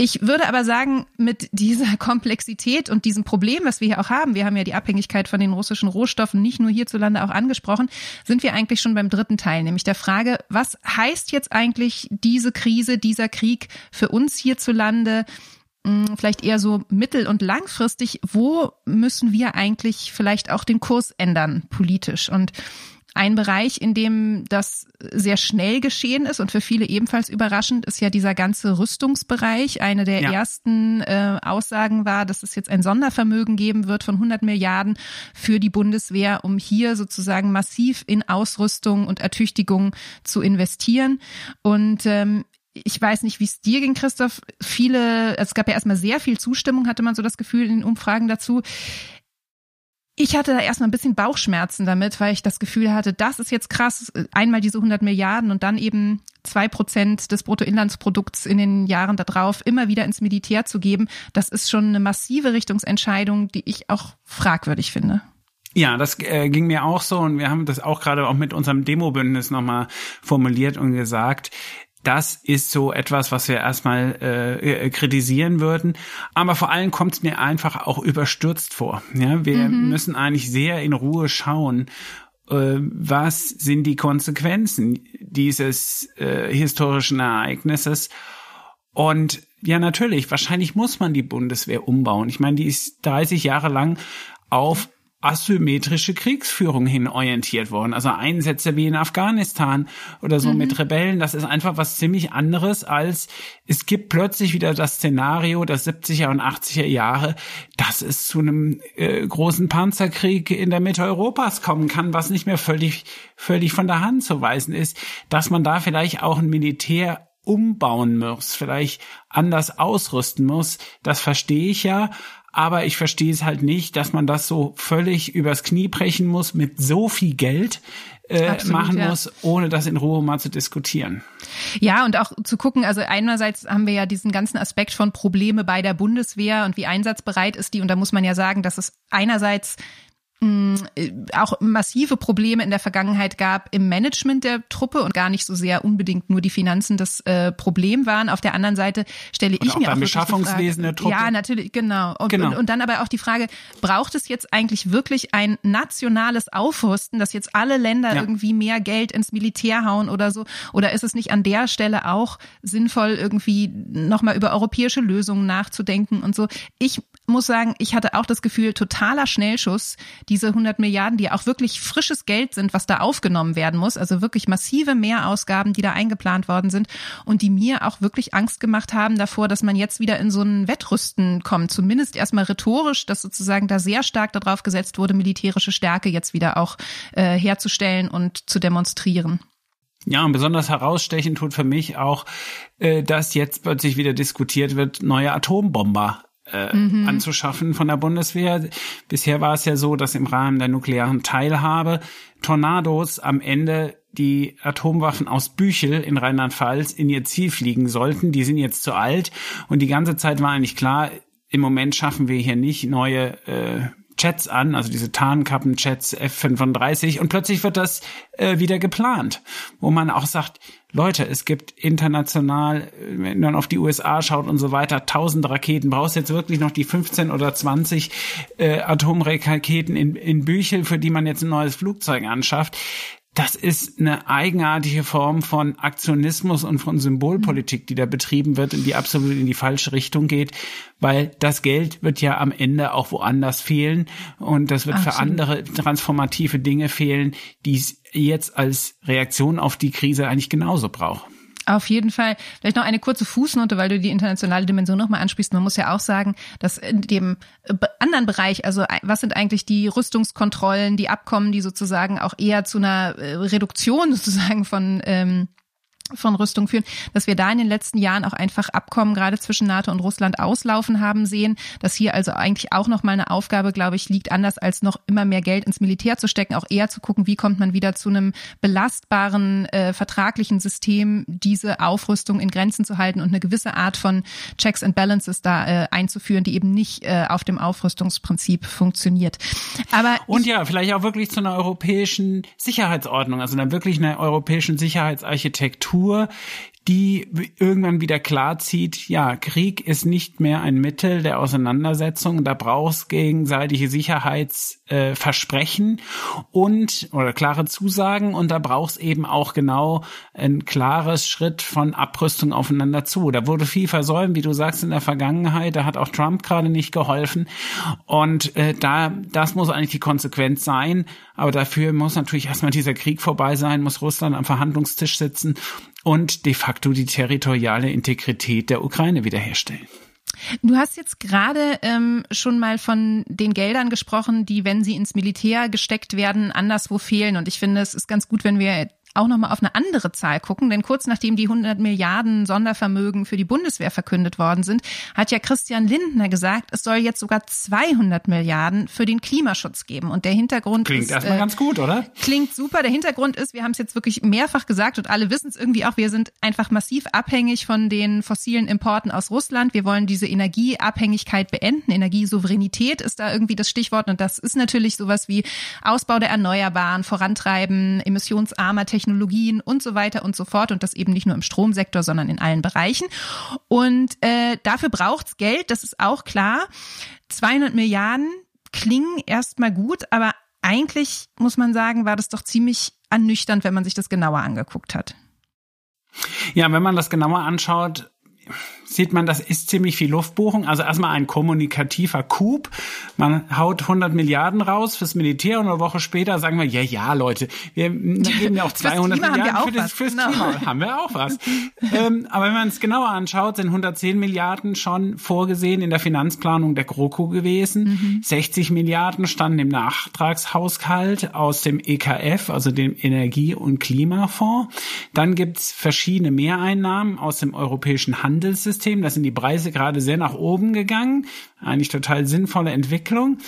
Ich würde aber sagen, mit dieser Komplexität und diesem Problem, was wir hier auch haben, wir haben ja die Abhängigkeit von den russischen Rohstoffen nicht nur hierzulande auch angesprochen, sind wir eigentlich schon beim dritten Teil, nämlich der Frage, was heißt jetzt eigentlich diese Krise, dieser Krieg für uns hierzulande? Hm, vielleicht eher so mittel- und langfristig, wo müssen wir eigentlich vielleicht auch den Kurs ändern politisch? Und ein Bereich, in dem das sehr schnell geschehen ist und für viele ebenfalls überraschend, ist ja dieser ganze Rüstungsbereich. Eine der ja. ersten äh, Aussagen war, dass es jetzt ein Sondervermögen geben wird von 100 Milliarden für die Bundeswehr, um hier sozusagen massiv in Ausrüstung und Ertüchtigung zu investieren. Und ähm, ich weiß nicht, wie es dir ging, Christoph. Viele, es gab ja erstmal sehr viel Zustimmung, hatte man so das Gefühl in den Umfragen dazu. Ich hatte da erstmal ein bisschen Bauchschmerzen damit, weil ich das Gefühl hatte, das ist jetzt krass, einmal diese 100 Milliarden und dann eben zwei Prozent des Bruttoinlandsprodukts in den Jahren darauf immer wieder ins Militär zu geben. Das ist schon eine massive Richtungsentscheidung, die ich auch fragwürdig finde. Ja, das äh, ging mir auch so und wir haben das auch gerade auch mit unserem Demobündnis nochmal formuliert und gesagt, das ist so etwas, was wir erstmal äh, äh, kritisieren würden. Aber vor allem kommt es mir einfach auch überstürzt vor. Ja, wir mhm. müssen eigentlich sehr in Ruhe schauen, äh, was sind die Konsequenzen dieses äh, historischen Ereignisses. Und ja, natürlich, wahrscheinlich muss man die Bundeswehr umbauen. Ich meine, die ist 30 Jahre lang auf asymmetrische Kriegsführung hin orientiert worden. Also Einsätze wie in Afghanistan oder so mhm. mit Rebellen, das ist einfach was ziemlich anderes als es gibt plötzlich wieder das Szenario der 70er und 80er Jahre, dass es zu einem äh, großen Panzerkrieg in der Mitte Europas kommen kann, was nicht mehr völlig, völlig von der Hand zu weisen ist, dass man da vielleicht auch ein Militär umbauen muss, vielleicht anders ausrüsten muss, das verstehe ich ja, aber ich verstehe es halt nicht, dass man das so völlig übers Knie brechen muss mit so viel Geld. Äh, Absolut, machen ja. muss, ohne das in Ruhe mal zu diskutieren. Ja, und auch zu gucken, also einerseits haben wir ja diesen ganzen Aspekt von Probleme bei der Bundeswehr und wie einsatzbereit ist die. Und da muss man ja sagen, dass es einerseits auch massive Probleme in der Vergangenheit gab im Management der Truppe und gar nicht so sehr unbedingt nur die Finanzen das äh, Problem waren. Auf der anderen Seite stelle ich auch mir beim auch Beschaffungswesen der Truppe. Ja, natürlich, genau. Und, genau. Und, und, dann aber auch die Frage, braucht es jetzt eigentlich wirklich ein nationales Aufrüsten, dass jetzt alle Länder ja. irgendwie mehr Geld ins Militär hauen oder so? Oder ist es nicht an der Stelle auch sinnvoll, irgendwie nochmal über europäische Lösungen nachzudenken und so? Ich muss sagen, ich hatte auch das Gefühl, totaler Schnellschuss, diese 100 Milliarden, die auch wirklich frisches Geld sind, was da aufgenommen werden muss, also wirklich massive Mehrausgaben, die da eingeplant worden sind und die mir auch wirklich Angst gemacht haben davor, dass man jetzt wieder in so ein Wettrüsten kommt, zumindest erstmal rhetorisch, dass sozusagen da sehr stark darauf gesetzt wurde, militärische Stärke jetzt wieder auch äh, herzustellen und zu demonstrieren. Ja, und besonders herausstechend tut für mich auch, äh, dass jetzt plötzlich wieder diskutiert wird, neue Atombomber äh, mhm. anzuschaffen von der Bundeswehr. Bisher war es ja so, dass im Rahmen der nuklearen Teilhabe Tornados am Ende die Atomwaffen aus Büchel in Rheinland-Pfalz in ihr Ziel fliegen sollten. Die sind jetzt zu alt und die ganze Zeit war eigentlich klar, im Moment schaffen wir hier nicht neue äh, Chats an, also diese Tarnkappen-Chats F35 und plötzlich wird das äh, wieder geplant, wo man auch sagt, Leute, es gibt international, wenn man auf die USA schaut und so weiter, tausend Raketen. Brauchst jetzt wirklich noch die 15 oder 20 äh, Atomraketen in, in Büchel, für die man jetzt ein neues Flugzeug anschafft? Das ist eine eigenartige Form von Aktionismus und von Symbolpolitik, die da betrieben wird und die absolut in die falsche Richtung geht, weil das Geld wird ja am Ende auch woanders fehlen und das wird absolut. für andere transformative Dinge fehlen, die es jetzt als Reaktion auf die Krise eigentlich genauso braucht. Auf jeden Fall. Vielleicht noch eine kurze Fußnote, weil du die internationale Dimension nochmal ansprichst. Man muss ja auch sagen, dass in dem anderen Bereich, also was sind eigentlich die Rüstungskontrollen, die Abkommen, die sozusagen auch eher zu einer äh, Reduktion sozusagen von ähm, von Rüstung führen, dass wir da in den letzten Jahren auch einfach Abkommen gerade zwischen NATO und Russland auslaufen haben sehen, dass hier also eigentlich auch noch mal eine Aufgabe, glaube ich, liegt, anders als noch immer mehr Geld ins Militär zu stecken, auch eher zu gucken, wie kommt man wieder zu einem belastbaren äh, vertraglichen System, diese Aufrüstung in Grenzen zu halten und eine gewisse Art von Checks and Balances da äh, einzuführen, die eben nicht äh, auf dem Aufrüstungsprinzip funktioniert. Aber und ja, vielleicht auch wirklich zu einer europäischen Sicherheitsordnung, also einer wirklich einer europäischen Sicherheitsarchitektur Kultur, die irgendwann wieder klar zieht, ja, Krieg ist nicht mehr ein Mittel der Auseinandersetzung, da brauchst gegenseitige Sicherheitsversprechen äh, und oder klare Zusagen. Und da brauchst eben auch genau ein klares Schritt von Abrüstung aufeinander zu. Da wurde viel versäumt, wie du sagst in der Vergangenheit, da hat auch Trump gerade nicht geholfen. Und äh, da das muss eigentlich die Konsequenz sein, aber dafür muss natürlich erstmal dieser Krieg vorbei sein, muss Russland am Verhandlungstisch sitzen und de facto die territoriale Integrität der Ukraine wiederherstellen. Du hast jetzt gerade ähm, schon mal von den Geldern gesprochen, die, wenn sie ins Militär gesteckt werden, anderswo fehlen. Und ich finde, es ist ganz gut, wenn wir auch nochmal auf eine andere Zahl gucken, denn kurz nachdem die 100 Milliarden Sondervermögen für die Bundeswehr verkündet worden sind, hat ja Christian Lindner gesagt, es soll jetzt sogar 200 Milliarden für den Klimaschutz geben. Und der Hintergrund klingt ist, erstmal äh, ganz gut, oder? Klingt super. Der Hintergrund ist, wir haben es jetzt wirklich mehrfach gesagt und alle wissen es irgendwie auch, wir sind einfach massiv abhängig von den fossilen Importen aus Russland. Wir wollen diese Energieabhängigkeit beenden. Energiesouveränität ist da irgendwie das Stichwort und das ist natürlich sowas wie Ausbau der Erneuerbaren, Vorantreiben, emissionsarmer Technologie Technologien und so weiter und so fort und das eben nicht nur im Stromsektor, sondern in allen Bereichen. Und äh, dafür braucht's Geld, das ist auch klar. 200 Milliarden klingen erstmal gut, aber eigentlich muss man sagen, war das doch ziemlich ernüchternd, wenn man sich das genauer angeguckt hat. Ja, wenn man das genauer anschaut, sieht man, das ist ziemlich viel Luftbuchung. Also erstmal ein kommunikativer Coup. Man haut 100 Milliarden raus fürs Militär und eine Woche später sagen wir, ja, ja, Leute, wir geben ja auch 200 Milliarden für das, fürs genau. Klima. Haben wir auch was. ähm, aber wenn man es genauer anschaut, sind 110 Milliarden schon vorgesehen in der Finanzplanung der GroKo gewesen. Mhm. 60 Milliarden standen im Nachtragshaushalt aus dem EKF, also dem Energie- und Klimafonds. Dann gibt's verschiedene Mehreinnahmen aus dem europäischen Handelssystem System. Da sind die Preise gerade sehr nach oben gegangen. Eigentlich total sinnvolle Entwicklung.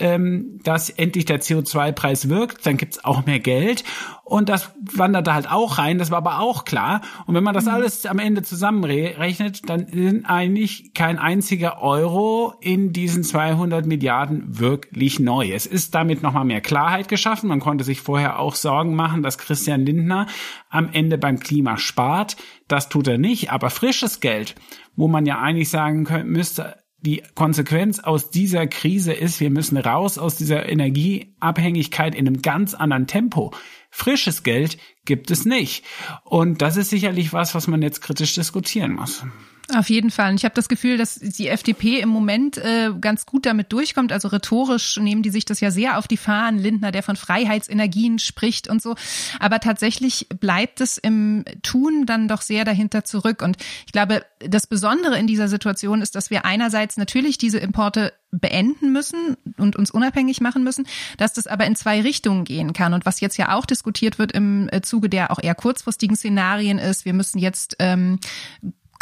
Ähm, dass endlich der CO2-Preis wirkt, dann gibt's auch mehr Geld und das wandert da halt auch rein, das war aber auch klar. Und wenn man das mhm. alles am Ende zusammenrechnet, dann sind eigentlich kein einziger Euro in diesen 200 Milliarden wirklich neu. Es ist damit nochmal mehr Klarheit geschaffen. Man konnte sich vorher auch Sorgen machen, dass Christian Lindner am Ende beim Klima spart. Das tut er nicht, aber frisches Geld, wo man ja eigentlich sagen könnte, müsste, die Konsequenz aus dieser Krise ist, wir müssen raus aus dieser Energieabhängigkeit in einem ganz anderen Tempo. Frisches Geld gibt es nicht. Und das ist sicherlich was, was man jetzt kritisch diskutieren muss. Auf jeden Fall. Und ich habe das Gefühl, dass die FDP im Moment äh, ganz gut damit durchkommt. Also rhetorisch nehmen die sich das ja sehr auf die Fahnen. Lindner, der von Freiheitsenergien spricht und so. Aber tatsächlich bleibt es im Tun dann doch sehr dahinter zurück. Und ich glaube, das Besondere in dieser Situation ist, dass wir einerseits natürlich diese Importe beenden müssen und uns unabhängig machen müssen, dass das aber in zwei Richtungen gehen kann. Und was jetzt ja auch diskutiert wird im Zuge der auch eher kurzfristigen Szenarien ist, wir müssen jetzt ähm,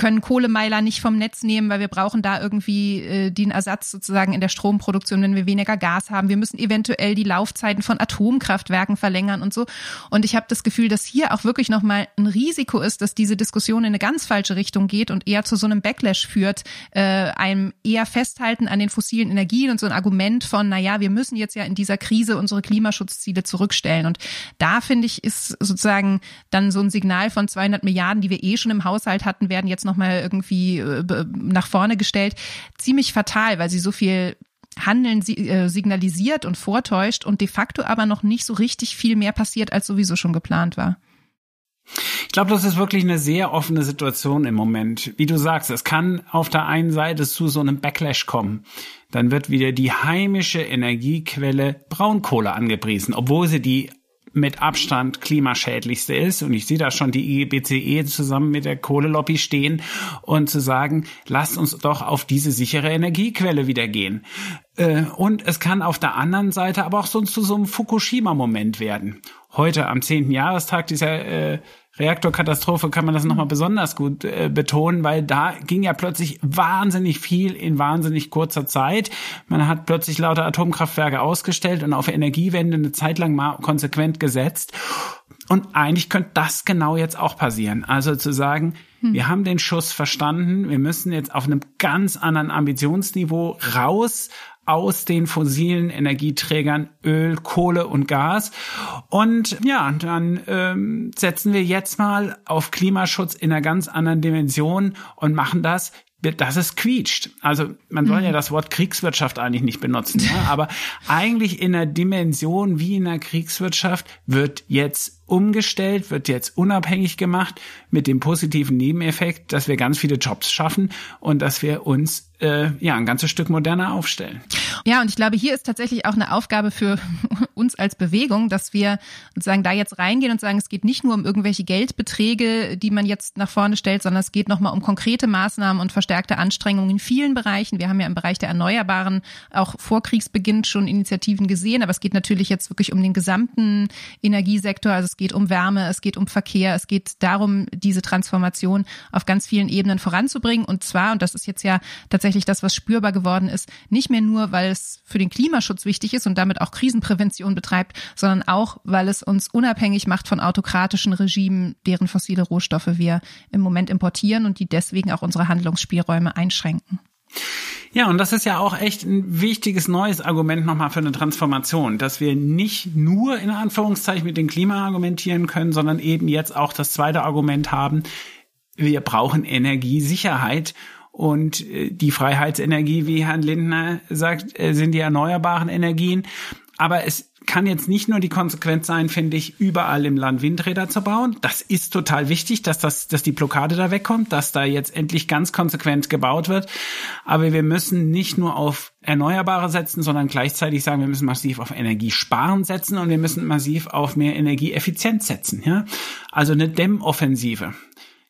können Kohlemeiler nicht vom Netz nehmen, weil wir brauchen da irgendwie äh, den Ersatz sozusagen in der Stromproduktion, wenn wir weniger Gas haben. Wir müssen eventuell die Laufzeiten von Atomkraftwerken verlängern und so. Und ich habe das Gefühl, dass hier auch wirklich nochmal ein Risiko ist, dass diese Diskussion in eine ganz falsche Richtung geht und eher zu so einem Backlash führt, äh, einem eher Festhalten an den fossilen Energien und so ein Argument von, na ja, wir müssen jetzt ja in dieser Krise unsere Klimaschutzziele zurückstellen. Und da finde ich, ist sozusagen dann so ein Signal von 200 Milliarden, die wir eh schon im Haushalt hatten, werden jetzt noch nochmal irgendwie äh, nach vorne gestellt, ziemlich fatal, weil sie so viel Handeln äh, signalisiert und vortäuscht und de facto aber noch nicht so richtig viel mehr passiert, als sowieso schon geplant war. Ich glaube, das ist wirklich eine sehr offene Situation im Moment. Wie du sagst, es kann auf der einen Seite zu so einem Backlash kommen. Dann wird wieder die heimische Energiequelle Braunkohle angepriesen, obwohl sie die mit Abstand klimaschädlichste ist. Und ich sehe da schon die IBCE zusammen mit der Kohlelobby stehen und zu sagen, lasst uns doch auf diese sichere Energiequelle wieder gehen. Äh, und es kann auf der anderen Seite aber auch so zu so einem Fukushima-Moment werden. Heute am zehnten Jahrestag dieser äh, Reaktorkatastrophe kann man das nochmal besonders gut äh, betonen, weil da ging ja plötzlich wahnsinnig viel in wahnsinnig kurzer Zeit. Man hat plötzlich lauter Atomkraftwerke ausgestellt und auf Energiewende eine Zeit lang mal konsequent gesetzt. Und eigentlich könnte das genau jetzt auch passieren. Also zu sagen, hm. wir haben den Schuss verstanden, wir müssen jetzt auf einem ganz anderen Ambitionsniveau raus aus den fossilen Energieträgern Öl, Kohle und Gas. Und ja, dann ähm, setzen wir jetzt mal auf Klimaschutz in einer ganz anderen Dimension und machen das dass es quietscht. Also man soll mhm. ja das Wort Kriegswirtschaft eigentlich nicht benutzen, ja? aber eigentlich in einer Dimension wie in einer Kriegswirtschaft wird jetzt umgestellt, wird jetzt unabhängig gemacht mit dem positiven Nebeneffekt, dass wir ganz viele Jobs schaffen und dass wir uns äh, ja ein ganzes Stück moderner aufstellen. Ja, und ich glaube, hier ist tatsächlich auch eine Aufgabe für uns als Bewegung, dass wir sozusagen da jetzt reingehen und sagen, es geht nicht nur um irgendwelche Geldbeträge, die man jetzt nach vorne stellt, sondern es geht nochmal um konkrete Maßnahmen und verstärkte Anstrengungen in vielen Bereichen. Wir haben ja im Bereich der Erneuerbaren auch vor Kriegsbeginn schon Initiativen gesehen, aber es geht natürlich jetzt wirklich um den gesamten Energiesektor. Also es geht um Wärme, es geht um Verkehr, es geht darum, diese Transformation auf ganz vielen Ebenen voranzubringen. Und zwar, und das ist jetzt ja tatsächlich das, was spürbar geworden ist, nicht mehr nur, weil es für den Klimaschutz wichtig ist und damit auch Krisenprävention betreibt, sondern auch, weil es uns unabhängig macht von autokratischen Regimen, deren fossile Rohstoffe wir im Moment importieren und die deswegen auch unsere Handlungsspielräume einschränken. Ja, und das ist ja auch echt ein wichtiges neues Argument nochmal für eine Transformation, dass wir nicht nur in Anführungszeichen mit dem Klima argumentieren können, sondern eben jetzt auch das zweite Argument haben, wir brauchen Energiesicherheit und äh, die Freiheitsenergie, wie Herrn Lindner sagt, äh, sind die erneuerbaren Energien. Aber es kann jetzt nicht nur die Konsequenz sein, finde ich, überall im Land Windräder zu bauen. Das ist total wichtig, dass das, dass die Blockade da wegkommt, dass da jetzt endlich ganz konsequent gebaut wird. Aber wir müssen nicht nur auf Erneuerbare setzen, sondern gleichzeitig sagen, wir müssen massiv auf Energiesparen setzen und wir müssen massiv auf mehr Energieeffizienz setzen, ja. Also eine Dämmoffensive.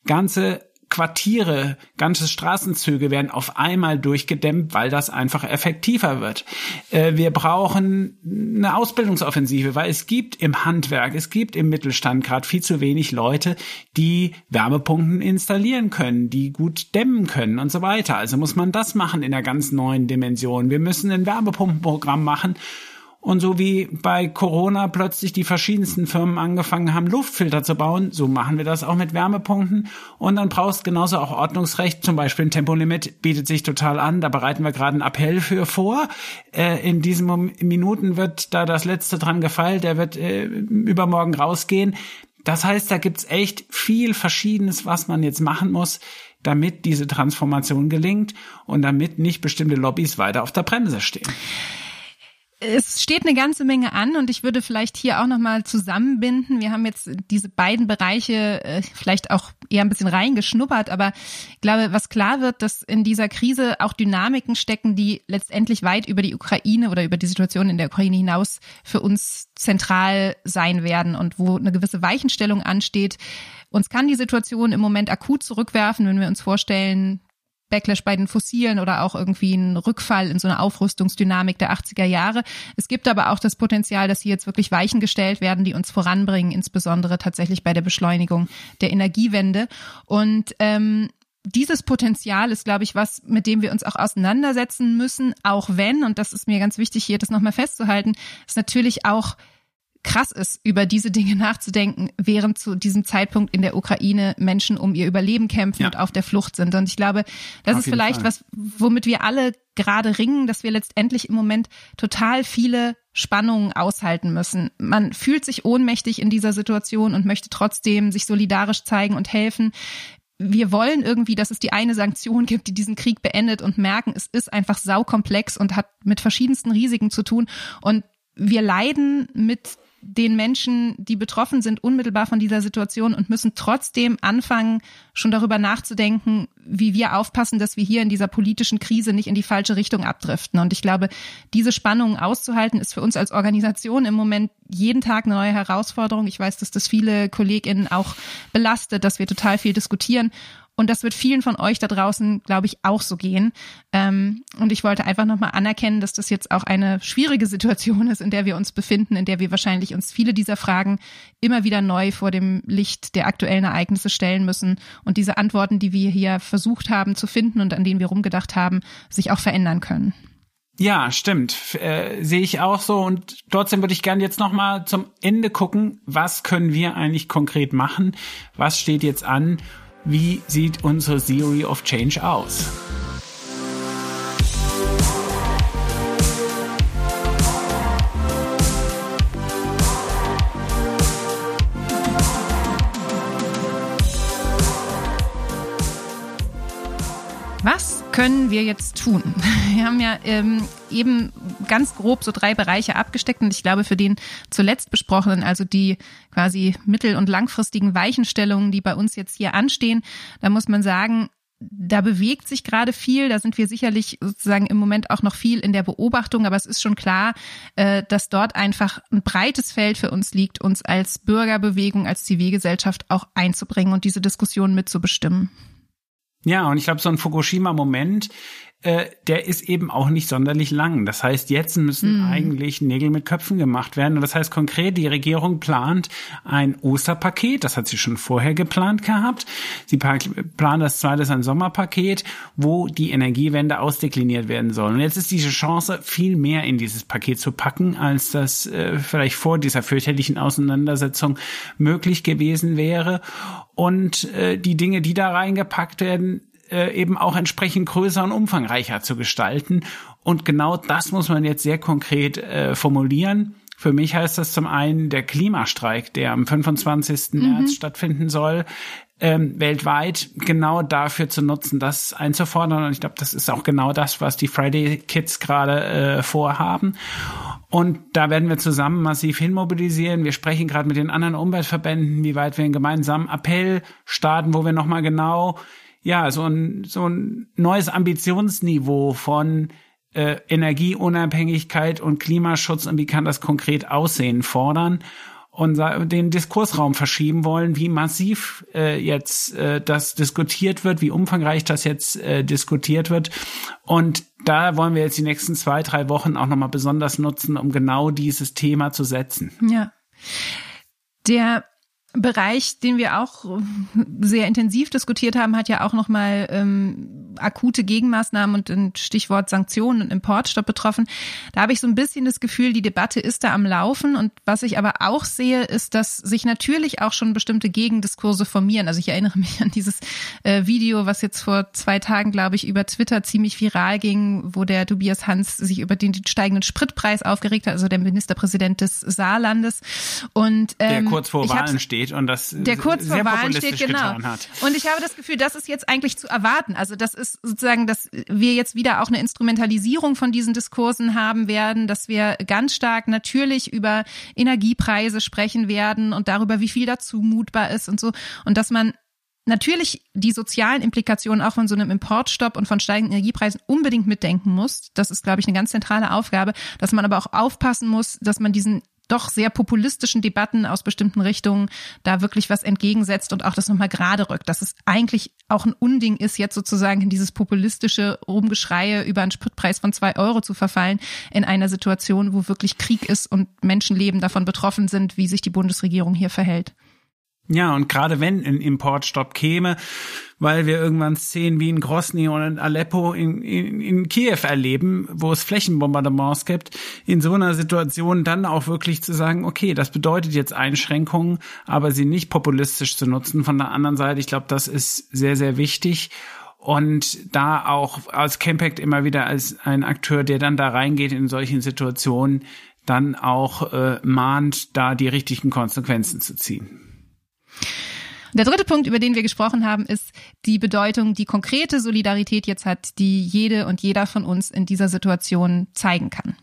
Ganze Quartiere, ganze Straßenzüge werden auf einmal durchgedämmt, weil das einfach effektiver wird. Äh, wir brauchen eine Ausbildungsoffensive, weil es gibt im Handwerk, es gibt im Mittelstand gerade viel zu wenig Leute, die Wärmepumpen installieren können, die gut dämmen können und so weiter. Also muss man das machen in einer ganz neuen Dimension. Wir müssen ein Wärmepumpenprogramm machen, und so wie bei Corona plötzlich die verschiedensten Firmen angefangen haben, Luftfilter zu bauen, so machen wir das auch mit Wärmepumpen. Und dann brauchst genauso auch Ordnungsrecht, zum Beispiel ein Tempolimit bietet sich total an. Da bereiten wir gerade einen Appell für vor. Äh, in diesen Minuten wird da das letzte dran gefeilt, der wird äh, übermorgen rausgehen. Das heißt, da gibt's echt viel Verschiedenes, was man jetzt machen muss, damit diese Transformation gelingt und damit nicht bestimmte Lobbys weiter auf der Bremse stehen es steht eine ganze Menge an und ich würde vielleicht hier auch nochmal zusammenbinden. Wir haben jetzt diese beiden Bereiche äh, vielleicht auch eher ein bisschen reingeschnuppert, aber ich glaube, was klar wird, dass in dieser Krise auch Dynamiken stecken, die letztendlich weit über die Ukraine oder über die Situation in der Ukraine hinaus für uns zentral sein werden und wo eine gewisse Weichenstellung ansteht. Uns kann die Situation im Moment akut zurückwerfen, wenn wir uns vorstellen, Backlash bei den Fossilen oder auch irgendwie ein Rückfall in so eine Aufrüstungsdynamik der 80er Jahre. Es gibt aber auch das Potenzial, dass hier jetzt wirklich Weichen gestellt werden, die uns voranbringen, insbesondere tatsächlich bei der Beschleunigung der Energiewende. Und ähm, dieses Potenzial ist, glaube ich, was, mit dem wir uns auch auseinandersetzen müssen, auch wenn, und das ist mir ganz wichtig hier, das nochmal festzuhalten, ist natürlich auch krass ist, über diese Dinge nachzudenken, während zu diesem Zeitpunkt in der Ukraine Menschen um ihr Überleben kämpfen ja. und auf der Flucht sind. Und ich glaube, das auf ist vielleicht Fall. was, womit wir alle gerade ringen, dass wir letztendlich im Moment total viele Spannungen aushalten müssen. Man fühlt sich ohnmächtig in dieser Situation und möchte trotzdem sich solidarisch zeigen und helfen wir wollen irgendwie, dass es die eine Sanktion gibt, die diesen Krieg beendet und merken, es ist einfach saukomplex und hat mit verschiedensten Risiken zu tun. Und wir leiden mit den Menschen, die betroffen sind, unmittelbar von dieser Situation und müssen trotzdem anfangen, schon darüber nachzudenken, wie wir aufpassen, dass wir hier in dieser politischen Krise nicht in die falsche Richtung abdriften. Und ich glaube, diese Spannungen auszuhalten, ist für uns als Organisation im Moment jeden Tag eine neue Herausforderung. Ich weiß, dass das viele KollegInnen auch belastet, dass wir total viel diskutieren. Und das wird vielen von euch da draußen, glaube ich, auch so gehen. Ähm, und ich wollte einfach nochmal anerkennen, dass das jetzt auch eine schwierige Situation ist, in der wir uns befinden, in der wir wahrscheinlich uns viele dieser Fragen immer wieder neu vor dem Licht der aktuellen Ereignisse stellen müssen und diese Antworten, die wir hier versucht haben zu finden und an denen wir rumgedacht haben, sich auch verändern können. Ja, stimmt. Äh, Sehe ich auch so. Und trotzdem würde ich gerne jetzt nochmal zum Ende gucken, was können wir eigentlich konkret machen? Was steht jetzt an? Wie sieht unsere Theory of Change aus? Was können wir jetzt tun? Wir haben ja ähm, eben ganz grob so drei Bereiche abgesteckt und ich glaube für den zuletzt besprochenen, also die quasi mittel- und langfristigen Weichenstellungen, die bei uns jetzt hier anstehen, da muss man sagen, da bewegt sich gerade viel. Da sind wir sicherlich sozusagen im Moment auch noch viel in der Beobachtung, aber es ist schon klar, äh, dass dort einfach ein breites Feld für uns liegt, uns als Bürgerbewegung, als Zivilgesellschaft auch einzubringen und diese Diskussion mitzubestimmen. Ja, und ich glaube, so ein Fukushima-Moment äh, der ist eben auch nicht sonderlich lang. Das heißt, jetzt müssen mm. eigentlich Nägel mit Köpfen gemacht werden. Und das heißt konkret, die Regierung plant ein Osterpaket, das hat sie schon vorher geplant gehabt. Sie plant das zweite ein Sommerpaket, wo die Energiewende ausdekliniert werden soll. Und jetzt ist diese Chance, viel mehr in dieses Paket zu packen, als das äh, vielleicht vor dieser fürchterlichen Auseinandersetzung möglich gewesen wäre. Und äh, die Dinge, die da reingepackt werden, äh, eben auch entsprechend größer und umfangreicher zu gestalten. Und genau das muss man jetzt sehr konkret äh, formulieren. Für mich heißt das zum einen der Klimastreik, der am 25. Mhm. März stattfinden soll, ähm, weltweit genau dafür zu nutzen, das einzufordern. Und ich glaube, das ist auch genau das, was die Friday Kids gerade äh, vorhaben. Und da werden wir zusammen massiv hinmobilisieren. Wir sprechen gerade mit den anderen Umweltverbänden, wie weit wir einen gemeinsamen Appell starten, wo wir nochmal genau ja, so ein, so ein neues Ambitionsniveau von äh, Energieunabhängigkeit und Klimaschutz und wie kann das konkret aussehen fordern und den Diskursraum verschieben wollen, wie massiv äh, jetzt äh, das diskutiert wird, wie umfangreich das jetzt äh, diskutiert wird. Und da wollen wir jetzt die nächsten zwei, drei Wochen auch nochmal besonders nutzen, um genau dieses Thema zu setzen. Ja. Der Bereich, den wir auch sehr intensiv diskutiert haben, hat ja auch nochmal ähm, akute Gegenmaßnahmen und ein Stichwort Sanktionen und Importstopp betroffen. Da habe ich so ein bisschen das Gefühl, die Debatte ist da am Laufen. Und was ich aber auch sehe, ist, dass sich natürlich auch schon bestimmte Gegendiskurse formieren. Also ich erinnere mich an dieses äh, Video, was jetzt vor zwei Tagen, glaube ich, über Twitter ziemlich viral ging, wo der Tobias Hans sich über den steigenden Spritpreis aufgeregt hat, also der Ministerpräsident des Saarlandes. Und ähm, der kurz vor Wahlen steht steht und das der kurz vor Wahlen steht, genau. Und ich habe das Gefühl, das ist jetzt eigentlich zu erwarten. Also das ist sozusagen, dass wir jetzt wieder auch eine Instrumentalisierung von diesen Diskursen haben werden, dass wir ganz stark natürlich über Energiepreise sprechen werden und darüber, wie viel da zumutbar ist und so. Und dass man natürlich die sozialen Implikationen auch von so einem Importstopp und von steigenden Energiepreisen unbedingt mitdenken muss. Das ist, glaube ich, eine ganz zentrale Aufgabe, dass man aber auch aufpassen muss, dass man diesen doch sehr populistischen Debatten aus bestimmten Richtungen da wirklich was entgegensetzt und auch das nochmal gerade rückt, dass es eigentlich auch ein Unding ist, jetzt sozusagen in dieses populistische Rumgeschreie über einen Spritpreis von zwei Euro zu verfallen, in einer Situation, wo wirklich Krieg ist und Menschenleben davon betroffen sind, wie sich die Bundesregierung hier verhält. Ja, und gerade wenn ein Importstopp käme, weil wir irgendwann Szenen wie in Grosny und in Aleppo in, in, in Kiew erleben, wo es Flächenbombardements gibt, in so einer Situation dann auch wirklich zu sagen, okay, das bedeutet jetzt Einschränkungen, aber sie nicht populistisch zu nutzen. Von der anderen Seite, ich glaube, das ist sehr, sehr wichtig und da auch als Campact immer wieder als ein Akteur, der dann da reingeht in solchen Situationen, dann auch äh, mahnt, da die richtigen Konsequenzen zu ziehen. Der dritte Punkt, über den wir gesprochen haben, ist die Bedeutung, die konkrete Solidarität jetzt hat, die jede und jeder von uns in dieser Situation zeigen kann.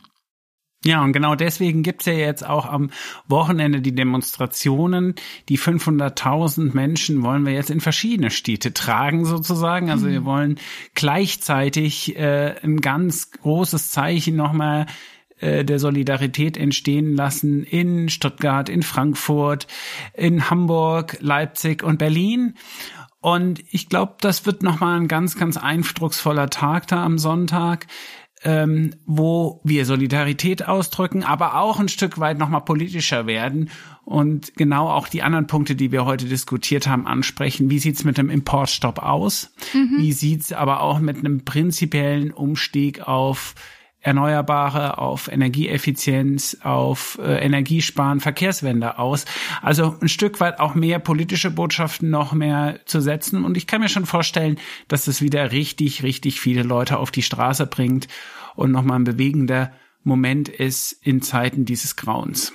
Ja, und genau deswegen gibt's ja jetzt auch am Wochenende die Demonstrationen. Die 500.000 Menschen wollen wir jetzt in verschiedene Städte tragen sozusagen. Also wir mhm. wollen gleichzeitig äh, ein ganz großes Zeichen nochmal äh, der Solidarität entstehen lassen in Stuttgart, in Frankfurt, in Hamburg, Leipzig und Berlin. Und ich glaube, das wird nochmal ein ganz, ganz eindrucksvoller Tag da am Sonntag ähm, wo wir Solidarität ausdrücken, aber auch ein Stück weit nochmal politischer werden und genau auch die anderen Punkte, die wir heute diskutiert haben, ansprechen. Wie sieht's mit dem Importstopp aus? Mhm. Wie sieht's aber auch mit einem prinzipiellen Umstieg auf Erneuerbare, auf Energieeffizienz, auf äh, Energiesparen, Verkehrswende aus. Also ein Stück weit auch mehr politische Botschaften noch mehr zu setzen. Und ich kann mir schon vorstellen, dass das wieder richtig, richtig viele Leute auf die Straße bringt und nochmal ein bewegender Moment ist in Zeiten dieses Grauens.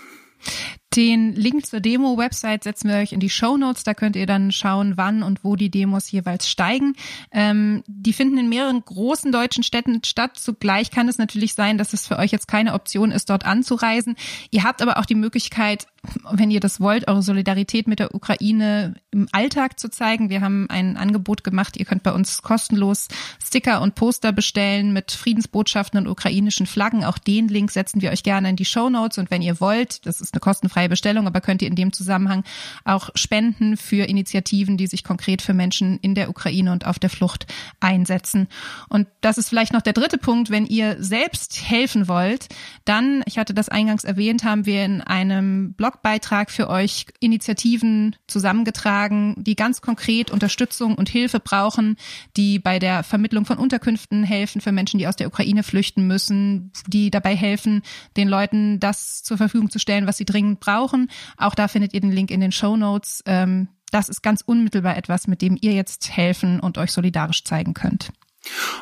Den Link zur Demo-Website setzen wir euch in die Show Notes. Da könnt ihr dann schauen, wann und wo die Demos jeweils steigen. Ähm, die finden in mehreren großen deutschen Städten statt. Zugleich kann es natürlich sein, dass es für euch jetzt keine Option ist, dort anzureisen. Ihr habt aber auch die Möglichkeit, wenn ihr das wollt, eure Solidarität mit der Ukraine im Alltag zu zeigen. Wir haben ein Angebot gemacht. Ihr könnt bei uns kostenlos Sticker und Poster bestellen mit Friedensbotschaften und ukrainischen Flaggen. Auch den Link setzen wir euch gerne in die Show Notes. Und wenn ihr wollt, das ist eine kostenfreie freie Bestellung, aber könnt ihr in dem Zusammenhang auch spenden für Initiativen, die sich konkret für Menschen in der Ukraine und auf der Flucht einsetzen. Und das ist vielleicht noch der dritte Punkt, wenn ihr selbst helfen wollt, dann, ich hatte das eingangs erwähnt, haben wir in einem Blogbeitrag für euch Initiativen zusammengetragen, die ganz konkret Unterstützung und Hilfe brauchen, die bei der Vermittlung von Unterkünften helfen für Menschen, die aus der Ukraine flüchten müssen, die dabei helfen, den Leuten das zur Verfügung zu stellen, was sie dringend brauchen. Auch da findet ihr den Link in den Show Notes. Ähm, das ist ganz unmittelbar etwas, mit dem ihr jetzt helfen und euch solidarisch zeigen könnt.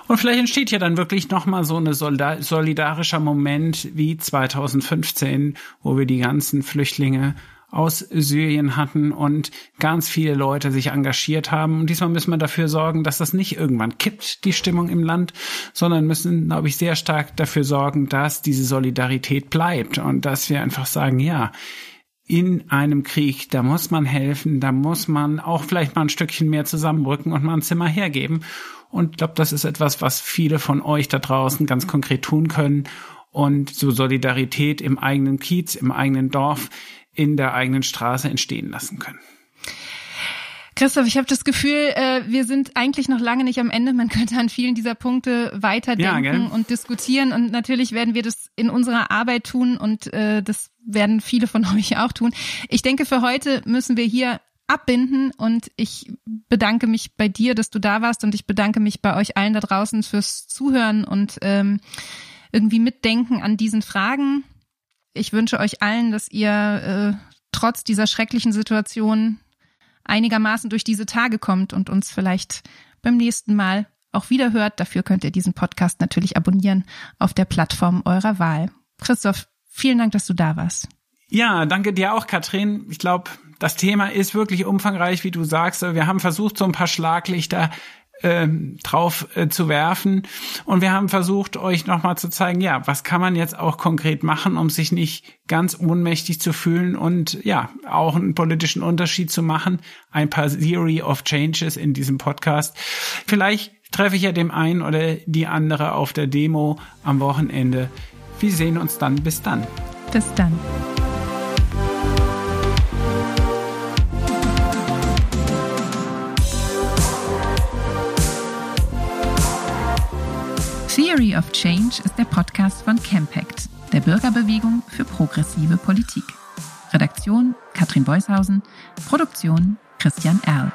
Und vielleicht entsteht ja dann wirklich nochmal so ein solidarischer Moment wie 2015, wo wir die ganzen Flüchtlinge aus Syrien hatten und ganz viele Leute sich engagiert haben. Und diesmal müssen wir dafür sorgen, dass das nicht irgendwann kippt, die Stimmung im Land, sondern müssen, glaube ich, sehr stark dafür sorgen, dass diese Solidarität bleibt und dass wir einfach sagen, ja, in einem Krieg, da muss man helfen, da muss man auch vielleicht mal ein Stückchen mehr zusammenrücken und mal ein Zimmer hergeben. Und ich glaube, das ist etwas, was viele von euch da draußen ganz konkret tun können. Und so Solidarität im eigenen Kiez, im eigenen Dorf, in der eigenen Straße entstehen lassen können. Christoph, ich habe das Gefühl, äh, wir sind eigentlich noch lange nicht am Ende. Man könnte an vielen dieser Punkte weiterdenken ja, und diskutieren. Und natürlich werden wir das in unserer Arbeit tun und äh, das werden viele von euch auch tun. Ich denke, für heute müssen wir hier abbinden und ich bedanke mich bei dir, dass du da warst und ich bedanke mich bei euch allen da draußen fürs Zuhören und ähm, irgendwie mitdenken an diesen Fragen ich wünsche euch allen, dass ihr äh, trotz dieser schrecklichen Situation einigermaßen durch diese Tage kommt und uns vielleicht beim nächsten Mal auch wieder hört. Dafür könnt ihr diesen Podcast natürlich abonnieren auf der Plattform eurer Wahl. Christoph, vielen Dank, dass du da warst. Ja, danke dir auch, Katrin. Ich glaube, das Thema ist wirklich umfangreich, wie du sagst. Wir haben versucht, so ein paar Schlaglichter ähm, drauf äh, zu werfen. Und wir haben versucht, euch nochmal zu zeigen, ja, was kann man jetzt auch konkret machen, um sich nicht ganz ohnmächtig zu fühlen und ja, auch einen politischen Unterschied zu machen. Ein paar Theory of Changes in diesem Podcast. Vielleicht treffe ich ja dem einen oder die andere auf der Demo am Wochenende. Wir sehen uns dann. Bis dann. Bis dann. Theory of Change ist der Podcast von Campact, der Bürgerbewegung für progressive Politik. Redaktion Katrin Beushausen, Produktion Christian Erl.